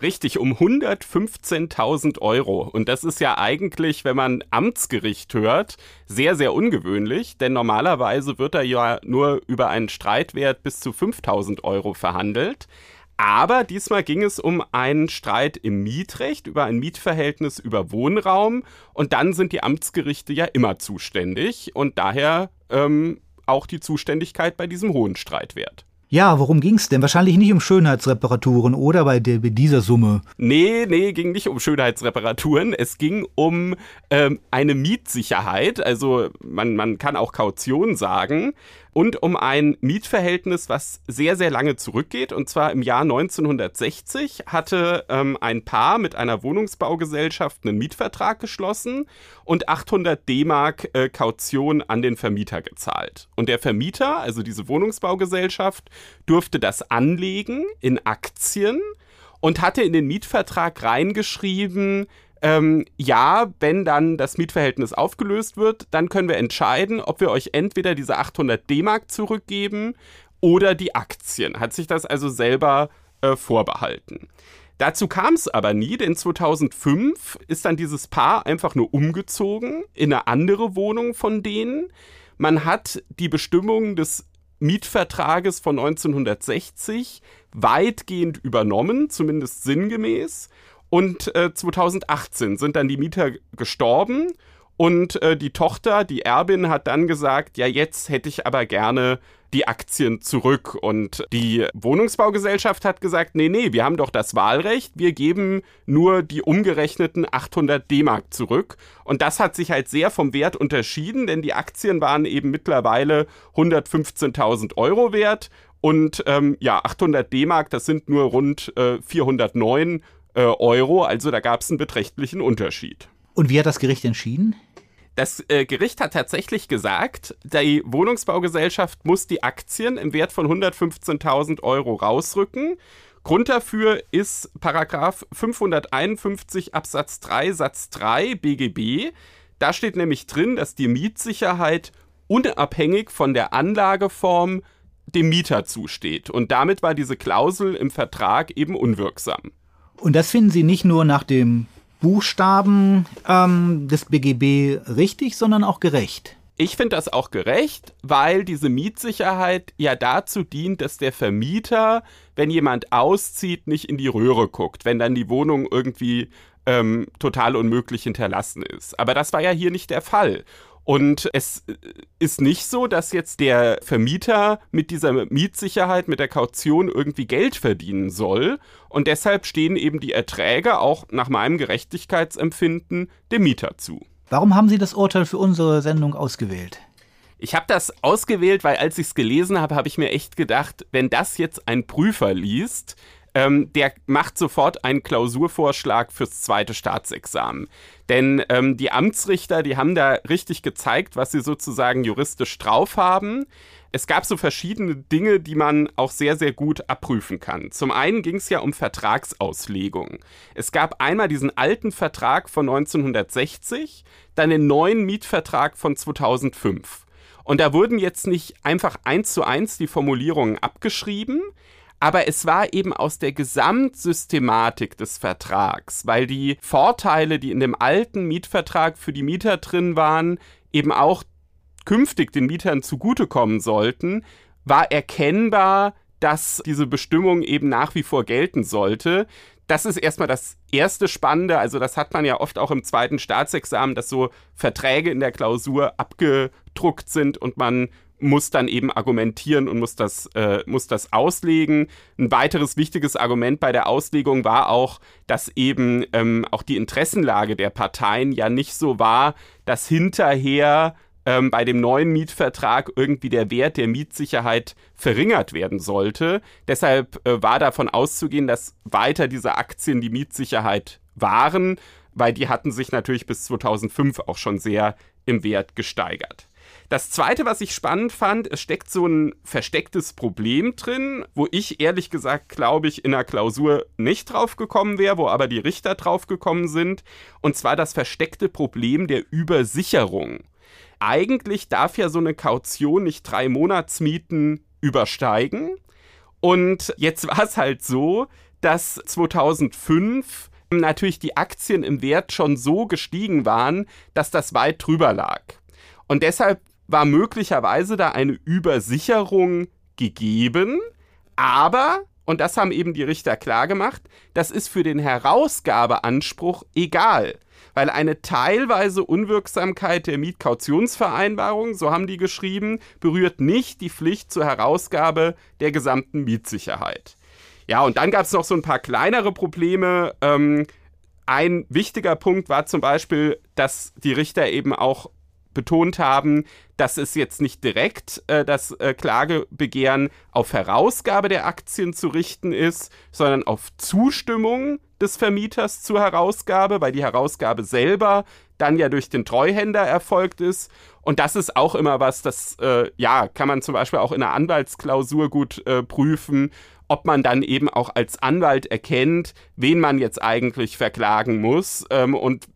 Richtig, um 115.000 Euro. Und das ist ja eigentlich, wenn man Amtsgericht hört, sehr, sehr ungewöhnlich, denn normalerweise wird da ja nur über einen Streitwert bis zu 5.000 Euro verhandelt. Aber diesmal ging es um einen Streit im Mietrecht, über ein Mietverhältnis über Wohnraum. Und dann sind die Amtsgerichte ja immer zuständig und daher ähm, auch die Zuständigkeit bei diesem hohen Streitwert.
Ja, worum ging's denn? Wahrscheinlich nicht um Schönheitsreparaturen oder bei, der, bei dieser Summe.
Nee, nee, ging nicht um Schönheitsreparaturen. Es ging um ähm, eine Mietsicherheit. Also man, man kann auch Kaution sagen und um ein Mietverhältnis, was sehr, sehr lange zurückgeht. Und zwar im Jahr 1960 hatte ähm, ein Paar mit einer Wohnungsbaugesellschaft einen Mietvertrag geschlossen und 800 D-Mark äh, Kaution an den Vermieter gezahlt. Und der Vermieter, also diese Wohnungsbaugesellschaft, durfte das anlegen in Aktien und hatte in den Mietvertrag reingeschrieben, ähm, ja, wenn dann das Mietverhältnis aufgelöst wird, dann können wir entscheiden, ob wir euch entweder diese 800 D-Mark zurückgeben oder die Aktien. Hat sich das also selber äh, vorbehalten. Dazu kam es aber nie, denn 2005 ist dann dieses Paar einfach nur umgezogen in eine andere Wohnung von denen. Man hat die Bestimmungen des Mietvertrages von 1960 weitgehend übernommen, zumindest sinngemäß. Und äh, 2018 sind dann die Mieter gestorben und äh, die Tochter, die Erbin, hat dann gesagt, ja, jetzt hätte ich aber gerne die Aktien zurück. Und die Wohnungsbaugesellschaft hat gesagt, nee, nee, wir haben doch das Wahlrecht, wir geben nur die umgerechneten 800 D-Mark zurück. Und das hat sich halt sehr vom Wert unterschieden, denn die Aktien waren eben mittlerweile 115.000 Euro wert. Und ähm, ja, 800 D-Mark, das sind nur rund äh, 409 äh, Euro. Also da gab es einen beträchtlichen Unterschied.
Und wie hat das Gericht entschieden?
Das äh, Gericht hat tatsächlich gesagt, die Wohnungsbaugesellschaft muss die Aktien im Wert von 115.000 Euro rausrücken. Grund dafür ist Paragraph 551 Absatz 3 Satz 3 BGB. Da steht nämlich drin, dass die Mietsicherheit unabhängig von der Anlageform dem Mieter zusteht. Und damit war diese Klausel im Vertrag eben unwirksam.
Und das finden Sie nicht nur nach dem Buchstaben ähm, des BGB richtig, sondern auch gerecht.
Ich finde das auch gerecht, weil diese Mietsicherheit ja dazu dient, dass der Vermieter, wenn jemand auszieht, nicht in die Röhre guckt, wenn dann die Wohnung irgendwie ähm, total unmöglich hinterlassen ist. Aber das war ja hier nicht der Fall. Und es ist nicht so, dass jetzt der Vermieter mit dieser Mietsicherheit, mit der Kaution irgendwie Geld verdienen soll. Und deshalb stehen eben die Erträge auch nach meinem Gerechtigkeitsempfinden dem Mieter zu.
Warum haben Sie das Urteil für unsere Sendung ausgewählt?
Ich habe das ausgewählt, weil als ich es gelesen habe, habe ich mir echt gedacht, wenn das jetzt ein Prüfer liest, ähm, der macht sofort einen Klausurvorschlag fürs zweite Staatsexamen. Denn ähm, die Amtsrichter, die haben da richtig gezeigt, was sie sozusagen juristisch drauf haben. Es gab so verschiedene Dinge, die man auch sehr, sehr gut abprüfen kann. Zum einen ging es ja um Vertragsauslegung. Es gab einmal diesen alten Vertrag von 1960, dann den neuen Mietvertrag von 2005. Und da wurden jetzt nicht einfach eins zu eins die Formulierungen abgeschrieben, aber es war eben aus der Gesamtsystematik des Vertrags, weil die Vorteile, die in dem alten Mietvertrag für die Mieter drin waren, eben auch künftig den Mietern zugutekommen sollten, war erkennbar, dass diese Bestimmung eben nach wie vor gelten sollte. Das ist erstmal das erste Spannende. Also, das hat man ja oft auch im zweiten Staatsexamen, dass so Verträge in der Klausur abgedruckt sind und man muss dann eben argumentieren und muss das, äh, muss das auslegen. Ein weiteres wichtiges Argument bei der Auslegung war auch, dass eben ähm, auch die Interessenlage der Parteien ja nicht so war, dass hinterher ähm, bei dem neuen Mietvertrag irgendwie der Wert der Mietsicherheit verringert werden sollte. Deshalb äh, war davon auszugehen, dass weiter diese Aktien die Mietsicherheit waren, weil die hatten sich natürlich bis 2005 auch schon sehr im Wert gesteigert. Das zweite, was ich spannend fand, es steckt so ein verstecktes Problem drin, wo ich ehrlich gesagt, glaube ich, in der Klausur nicht drauf gekommen wäre, wo aber die Richter drauf gekommen sind. Und zwar das versteckte Problem der Übersicherung eigentlich darf ja so eine Kaution nicht drei Monatsmieten übersteigen. Und jetzt war es halt so, dass 2005 natürlich die Aktien im Wert schon so gestiegen waren, dass das weit drüber lag. Und deshalb war möglicherweise da eine Übersicherung gegeben, aber, und das haben eben die Richter klargemacht, das ist für den Herausgabeanspruch egal weil eine teilweise Unwirksamkeit der Mietkautionsvereinbarung, so haben die geschrieben, berührt nicht die Pflicht zur Herausgabe der gesamten Mietsicherheit. Ja, und dann gab es noch so ein paar kleinere Probleme. Ähm, ein wichtiger Punkt war zum Beispiel, dass die Richter eben auch betont haben, dass es jetzt nicht direkt äh, das äh, Klagebegehren auf Herausgabe der Aktien zu richten ist, sondern auf Zustimmung des Vermieters zur Herausgabe, weil die Herausgabe selber dann ja durch den Treuhänder erfolgt ist. Und das ist auch immer was, das äh, ja kann man zum Beispiel auch in einer Anwaltsklausur gut äh, prüfen, ob man dann eben auch als Anwalt erkennt, wen man jetzt eigentlich verklagen muss ähm, und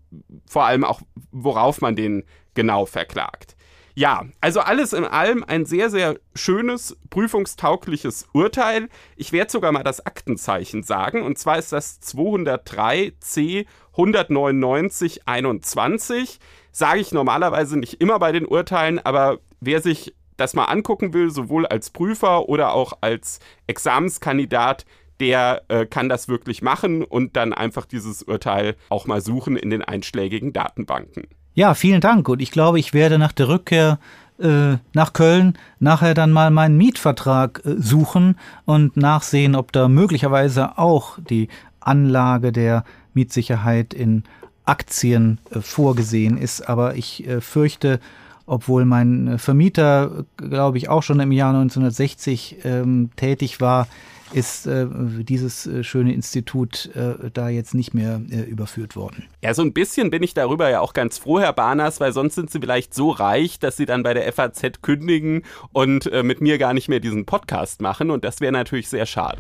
vor allem auch, worauf man den genau verklagt. Ja, also alles in allem ein sehr, sehr schönes, prüfungstaugliches Urteil. Ich werde sogar mal das Aktenzeichen sagen, und zwar ist das 203 C 199 21. Sage ich normalerweise nicht immer bei den Urteilen, aber wer sich das mal angucken will, sowohl als Prüfer oder auch als Examenskandidat, der äh, kann das wirklich machen und dann einfach dieses Urteil auch mal suchen in den einschlägigen Datenbanken.
Ja, vielen Dank. Und ich glaube, ich werde nach der Rückkehr äh, nach Köln nachher dann mal meinen Mietvertrag äh, suchen und nachsehen, ob da möglicherweise auch die Anlage der Mitsicherheit in Aktien äh, vorgesehen ist. Aber ich äh, fürchte, obwohl mein Vermieter, glaube ich, auch schon im Jahr 1960 ähm, tätig war, ist äh, dieses äh, schöne Institut äh, da jetzt nicht mehr äh, überführt worden.
Ja, so ein bisschen bin ich darüber ja auch ganz froh, Herr Barners, weil sonst sind Sie vielleicht so reich, dass Sie dann bei der FAZ kündigen und äh, mit mir gar nicht mehr diesen Podcast machen und das wäre natürlich sehr schade.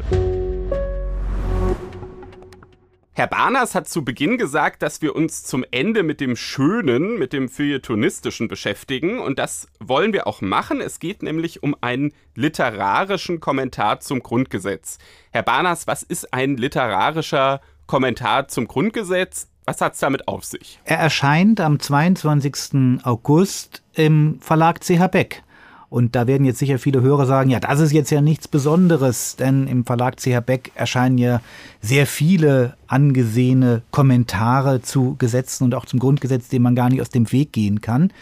Herr Barners hat zu Beginn gesagt, dass wir uns zum Ende mit dem Schönen, mit dem Feuilletonistischen beschäftigen. Und das wollen wir auch machen. Es geht nämlich um einen literarischen Kommentar zum Grundgesetz. Herr Barners, was ist ein literarischer Kommentar zum Grundgesetz? Was hat es damit auf sich?
Er erscheint am 22. August im Verlag CH Beck. Und da werden jetzt sicher viele Hörer sagen, ja, das ist jetzt ja nichts Besonderes, denn im Verlag CH Beck erscheinen ja sehr viele angesehene Kommentare zu Gesetzen und auch zum Grundgesetz, den man gar nicht aus dem Weg gehen kann.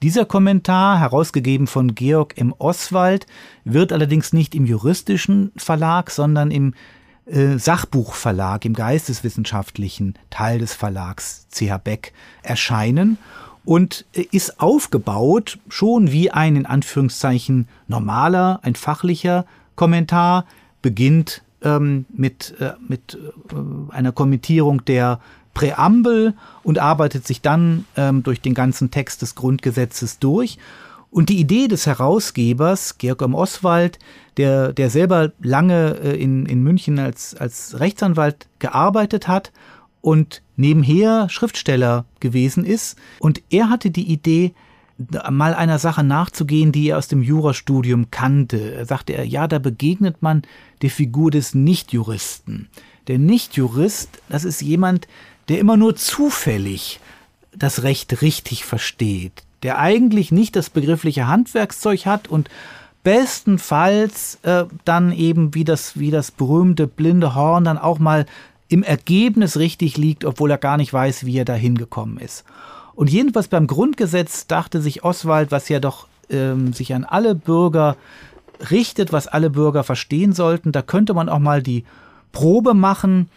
Dieser Kommentar, herausgegeben von Georg M. Oswald, wird allerdings nicht im juristischen Verlag, sondern im äh, Sachbuchverlag, im geisteswissenschaftlichen Teil des Verlags CH Beck erscheinen und ist aufgebaut schon wie ein in Anführungszeichen normaler, ein fachlicher Kommentar, beginnt ähm, mit, äh, mit äh, einer Kommentierung der Präambel und arbeitet sich dann ähm, durch den ganzen Text des Grundgesetzes durch. Und die Idee des Herausgebers, Georg M. Oswald, der, der selber lange äh, in, in München als, als Rechtsanwalt gearbeitet hat und nebenher Schriftsteller gewesen ist. Und er hatte die Idee, mal einer Sache nachzugehen, die er aus dem Jurastudium kannte. Er sagte er, ja, da begegnet man der Figur des Nichtjuristen. Der Nichtjurist, das ist jemand, der immer nur zufällig das Recht richtig versteht, der eigentlich nicht das begriffliche Handwerkszeug hat und bestenfalls äh, dann eben wie das, wie das berühmte blinde Horn dann auch mal im Ergebnis richtig liegt, obwohl er gar nicht weiß, wie er da hingekommen ist. Und jedenfalls beim Grundgesetz dachte sich Oswald, was ja doch ähm, sich an alle Bürger richtet, was alle Bürger verstehen sollten, da könnte man auch mal die Probe machen,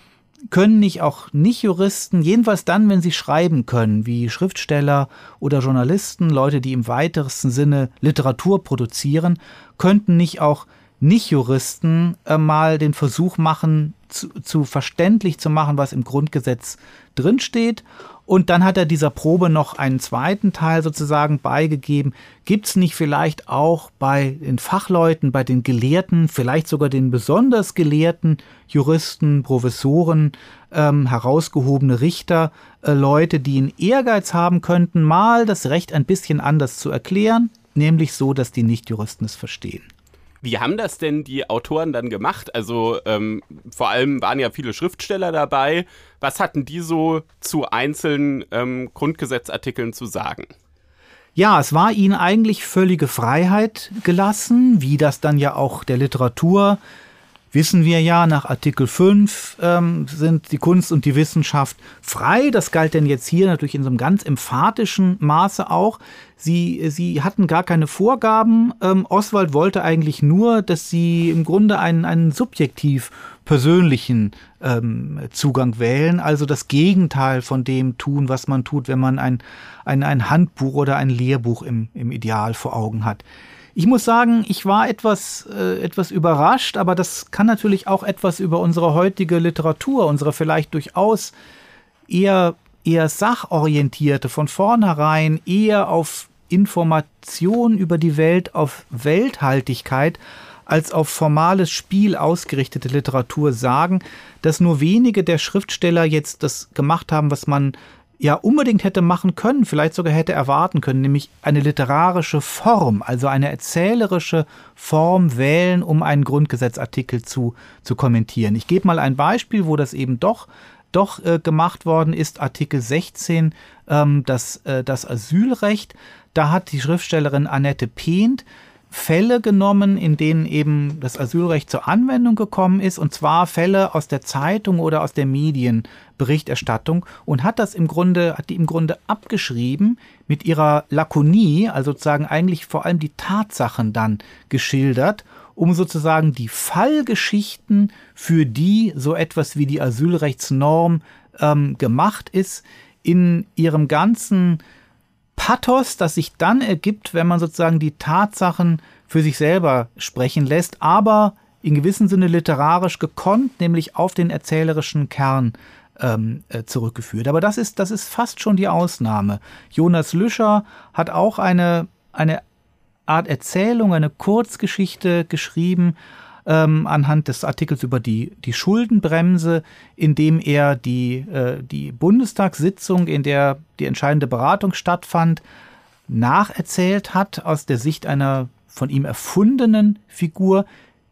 können nicht auch Nicht-Juristen, jedenfalls dann, wenn sie schreiben können, wie Schriftsteller oder Journalisten, Leute, die im weitesten Sinne Literatur produzieren, könnten nicht auch Nicht-Juristen äh, mal den Versuch machen, zu, zu verständlich zu machen, was im Grundgesetz drinsteht und dann hat er dieser Probe noch einen zweiten Teil sozusagen beigegeben. Gibt es nicht vielleicht auch bei den Fachleuten, bei den Gelehrten, vielleicht sogar den besonders gelehrten Juristen, Professoren, ähm, herausgehobene Richter, äh, Leute, die einen Ehrgeiz haben könnten, mal das Recht ein bisschen anders zu erklären, nämlich so, dass die Nichtjuristen es verstehen.
Wie haben das denn die Autoren dann gemacht? Also ähm, vor allem waren ja viele Schriftsteller dabei. Was hatten die so zu einzelnen ähm, Grundgesetzartikeln zu sagen?
Ja, es war ihnen eigentlich völlige Freiheit gelassen, wie das dann ja auch der Literatur wissen wir ja, nach Artikel 5 ähm, sind die Kunst und die Wissenschaft frei. Das galt denn jetzt hier natürlich in so einem ganz emphatischen Maße auch. Sie, sie hatten gar keine Vorgaben. Ähm, Oswald wollte eigentlich nur, dass sie im Grunde einen, einen subjektiv persönlichen ähm, Zugang wählen, also das Gegenteil von dem tun, was man tut, wenn man ein, ein, ein Handbuch oder ein Lehrbuch im, im Ideal vor Augen hat. Ich muss sagen, ich war etwas, äh, etwas überrascht, aber das kann natürlich auch etwas über unsere heutige Literatur, unsere vielleicht durchaus eher, eher sachorientierte, von vornherein eher auf Information über die Welt, auf Welthaltigkeit als auf formales Spiel ausgerichtete Literatur sagen, dass nur wenige der Schriftsteller jetzt das gemacht haben, was man ja unbedingt hätte machen können, vielleicht sogar hätte erwarten können, nämlich eine literarische Form, also eine erzählerische Form wählen, um einen Grundgesetzartikel zu, zu kommentieren. Ich gebe mal ein Beispiel, wo das eben doch doch äh, gemacht worden ist, Artikel 16, ähm, das, äh, das Asylrecht. Da hat die Schriftstellerin Annette Pehnt Fälle genommen, in denen eben das Asylrecht zur Anwendung gekommen ist, und zwar Fälle aus der Zeitung oder aus der Medienberichterstattung und hat das im Grunde, hat die im Grunde abgeschrieben mit ihrer Lakonie, also sozusagen eigentlich vor allem die Tatsachen dann geschildert, um sozusagen die Fallgeschichten, für die so etwas wie die Asylrechtsnorm ähm, gemacht ist, in ihrem ganzen Pathos, das sich dann ergibt, wenn man sozusagen die Tatsachen für sich selber sprechen lässt, aber in gewissem Sinne literarisch gekonnt, nämlich auf den erzählerischen Kern ähm, äh, zurückgeführt. Aber das ist, das ist fast schon die Ausnahme. Jonas Lüscher hat auch eine, eine Art Erzählung, eine Kurzgeschichte geschrieben, ähm, anhand des Artikels über die, die Schuldenbremse, in dem er die, äh, die Bundestagssitzung, in der die entscheidende Beratung stattfand, nacherzählt hat aus der Sicht einer von ihm erfundenen Figur.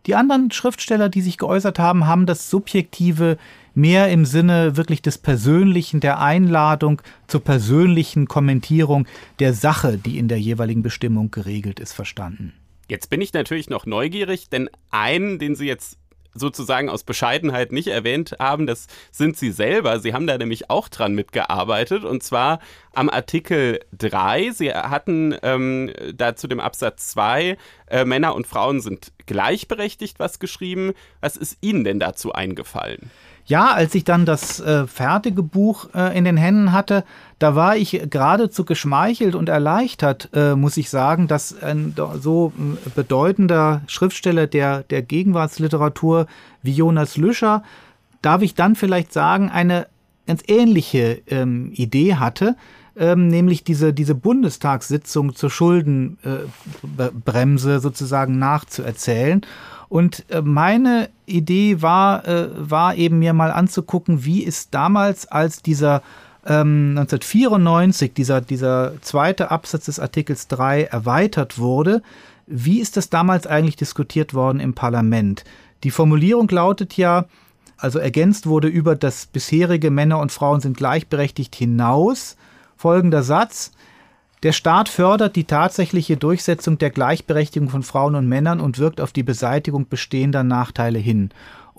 Die anderen Schriftsteller, die sich geäußert haben, haben das Subjektive mehr im Sinne wirklich des Persönlichen, der Einladung zur persönlichen Kommentierung der Sache, die in der jeweiligen Bestimmung geregelt ist, verstanden.
Jetzt bin ich natürlich noch neugierig, denn einen, den Sie jetzt sozusagen aus Bescheidenheit nicht erwähnt haben, das sind Sie selber. Sie haben da nämlich auch dran mitgearbeitet und zwar am Artikel 3. Sie hatten ähm, da zu dem Absatz 2, äh, Männer und Frauen sind gleichberechtigt, was geschrieben. Was ist Ihnen denn dazu eingefallen?
Ja, als ich dann das äh, fertige Buch äh, in den Händen hatte, da war ich geradezu geschmeichelt und erleichtert, äh, muss ich sagen, dass ein so äh, bedeutender Schriftsteller der, der Gegenwartsliteratur wie Jonas Lüscher, darf ich dann vielleicht sagen, eine ganz ähnliche ähm, Idee hatte, ähm, nämlich diese, diese Bundestagssitzung zur Schuldenbremse äh, sozusagen nachzuerzählen. Und äh, meine Idee war, äh, war eben mir mal anzugucken, wie ist damals, als dieser ähm, 1994 dieser, dieser zweite Absatz des Artikels 3 erweitert wurde, wie ist das damals eigentlich diskutiert worden im Parlament? Die Formulierung lautet ja, also ergänzt wurde über das bisherige Männer und Frauen sind gleichberechtigt hinaus folgender Satz. Der Staat fördert die tatsächliche Durchsetzung der Gleichberechtigung von Frauen und Männern und wirkt auf die Beseitigung bestehender Nachteile hin.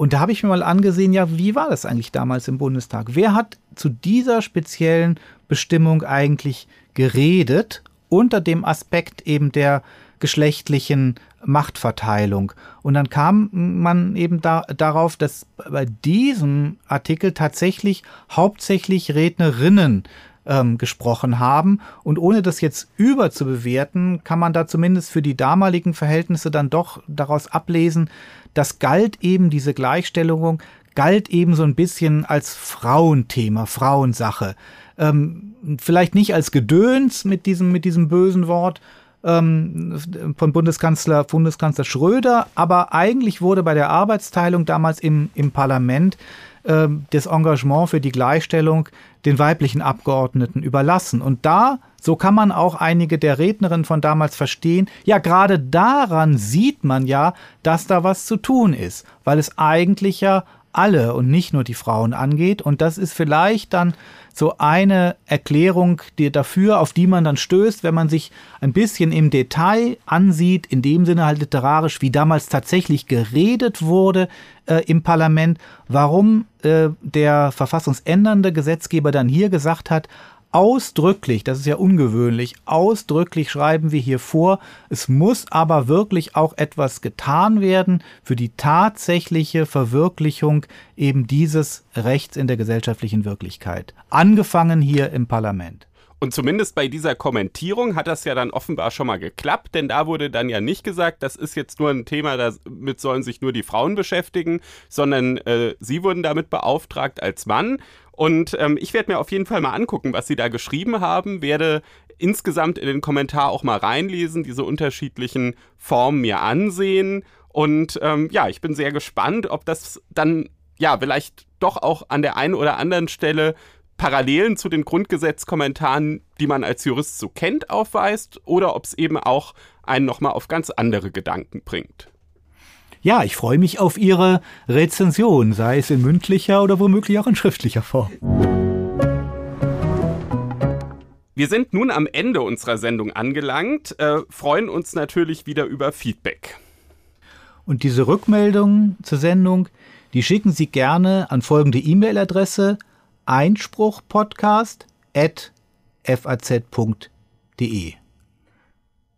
Und da habe ich mir mal angesehen, ja, wie war das eigentlich damals im Bundestag? Wer hat zu dieser speziellen Bestimmung eigentlich geredet unter dem Aspekt eben der geschlechtlichen Machtverteilung. Und dann kam man eben da, darauf, dass bei diesem Artikel tatsächlich hauptsächlich Rednerinnen ähm, gesprochen haben. Und ohne das jetzt überzubewerten, kann man da zumindest für die damaligen Verhältnisse dann doch daraus ablesen, das galt eben diese Gleichstellung, galt eben so ein bisschen als Frauenthema, Frauensache. Ähm, vielleicht nicht als Gedöns mit diesem, mit diesem bösen Wort, ähm, von Bundeskanzler, Bundeskanzler Schröder, aber eigentlich wurde bei der Arbeitsteilung damals im, im Parlament äh, das Engagement für die Gleichstellung den weiblichen Abgeordneten überlassen. Und da, so kann man auch einige der Rednerinnen von damals verstehen, ja, gerade daran sieht man ja, dass da was zu tun ist, weil es eigentlich ja alle und nicht nur die Frauen angeht. Und das ist vielleicht dann so eine Erklärung die dafür, auf die man dann stößt, wenn man sich ein bisschen im Detail ansieht, in dem Sinne halt literarisch, wie damals tatsächlich geredet wurde äh, im Parlament, warum äh, der verfassungsändernde Gesetzgeber dann hier gesagt hat, ausdrücklich, das ist ja ungewöhnlich, ausdrücklich schreiben wir hier vor, es muss aber wirklich auch etwas getan werden für die tatsächliche Verwirklichung eben dieses Rechts in der gesellschaftlichen Wirklichkeit. Angefangen hier im Parlament.
Und zumindest bei dieser Kommentierung hat das ja dann offenbar schon mal geklappt, denn da wurde dann ja nicht gesagt, das ist jetzt nur ein Thema, damit sollen sich nur die Frauen beschäftigen, sondern äh, sie wurden damit beauftragt als Mann. Und ähm, ich werde mir auf jeden Fall mal angucken, was sie da geschrieben haben, werde insgesamt in den Kommentar auch mal reinlesen, diese unterschiedlichen Formen mir ansehen. Und ähm, ja, ich bin sehr gespannt, ob das dann ja vielleicht doch auch an der einen oder anderen Stelle Parallelen zu den Grundgesetzkommentaren, die man als Jurist so kennt, aufweist oder ob es eben auch einen nochmal auf ganz andere Gedanken bringt.
Ja, ich freue mich auf Ihre Rezension, sei es in mündlicher oder womöglich auch in schriftlicher Form.
Wir sind nun am Ende unserer Sendung angelangt, äh, freuen uns natürlich wieder über Feedback.
Und diese Rückmeldungen zur Sendung, die schicken Sie gerne an folgende E-Mail-Adresse einspruchpodcast.faz.de.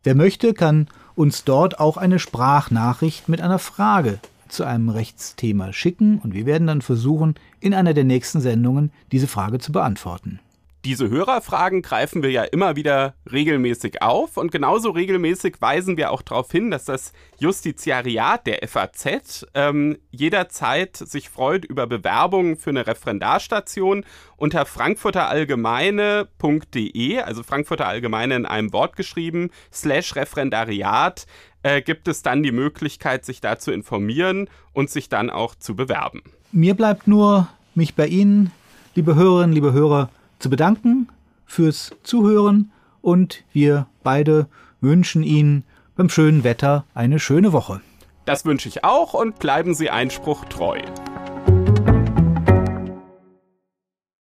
Wer möchte, kann uns dort auch eine Sprachnachricht mit einer Frage zu einem Rechtsthema schicken und wir werden dann versuchen, in einer der nächsten Sendungen diese Frage zu beantworten.
Diese Hörerfragen greifen wir ja immer wieder regelmäßig auf und genauso regelmäßig weisen wir auch darauf hin, dass das Justiziariat der FAZ ähm, jederzeit sich freut über Bewerbungen für eine Referendarstation unter frankfurterallgemeine.de, also Frankfurter Allgemeine in einem Wort geschrieben, slash Referendariat, äh, gibt es dann die Möglichkeit, sich da zu informieren und sich dann auch zu bewerben.
Mir bleibt nur, mich bei Ihnen, liebe Hörerinnen, liebe Hörer, zu bedanken fürs Zuhören und wir beide wünschen Ihnen beim schönen Wetter eine schöne Woche.
Das wünsche ich auch und bleiben Sie Einspruch treu.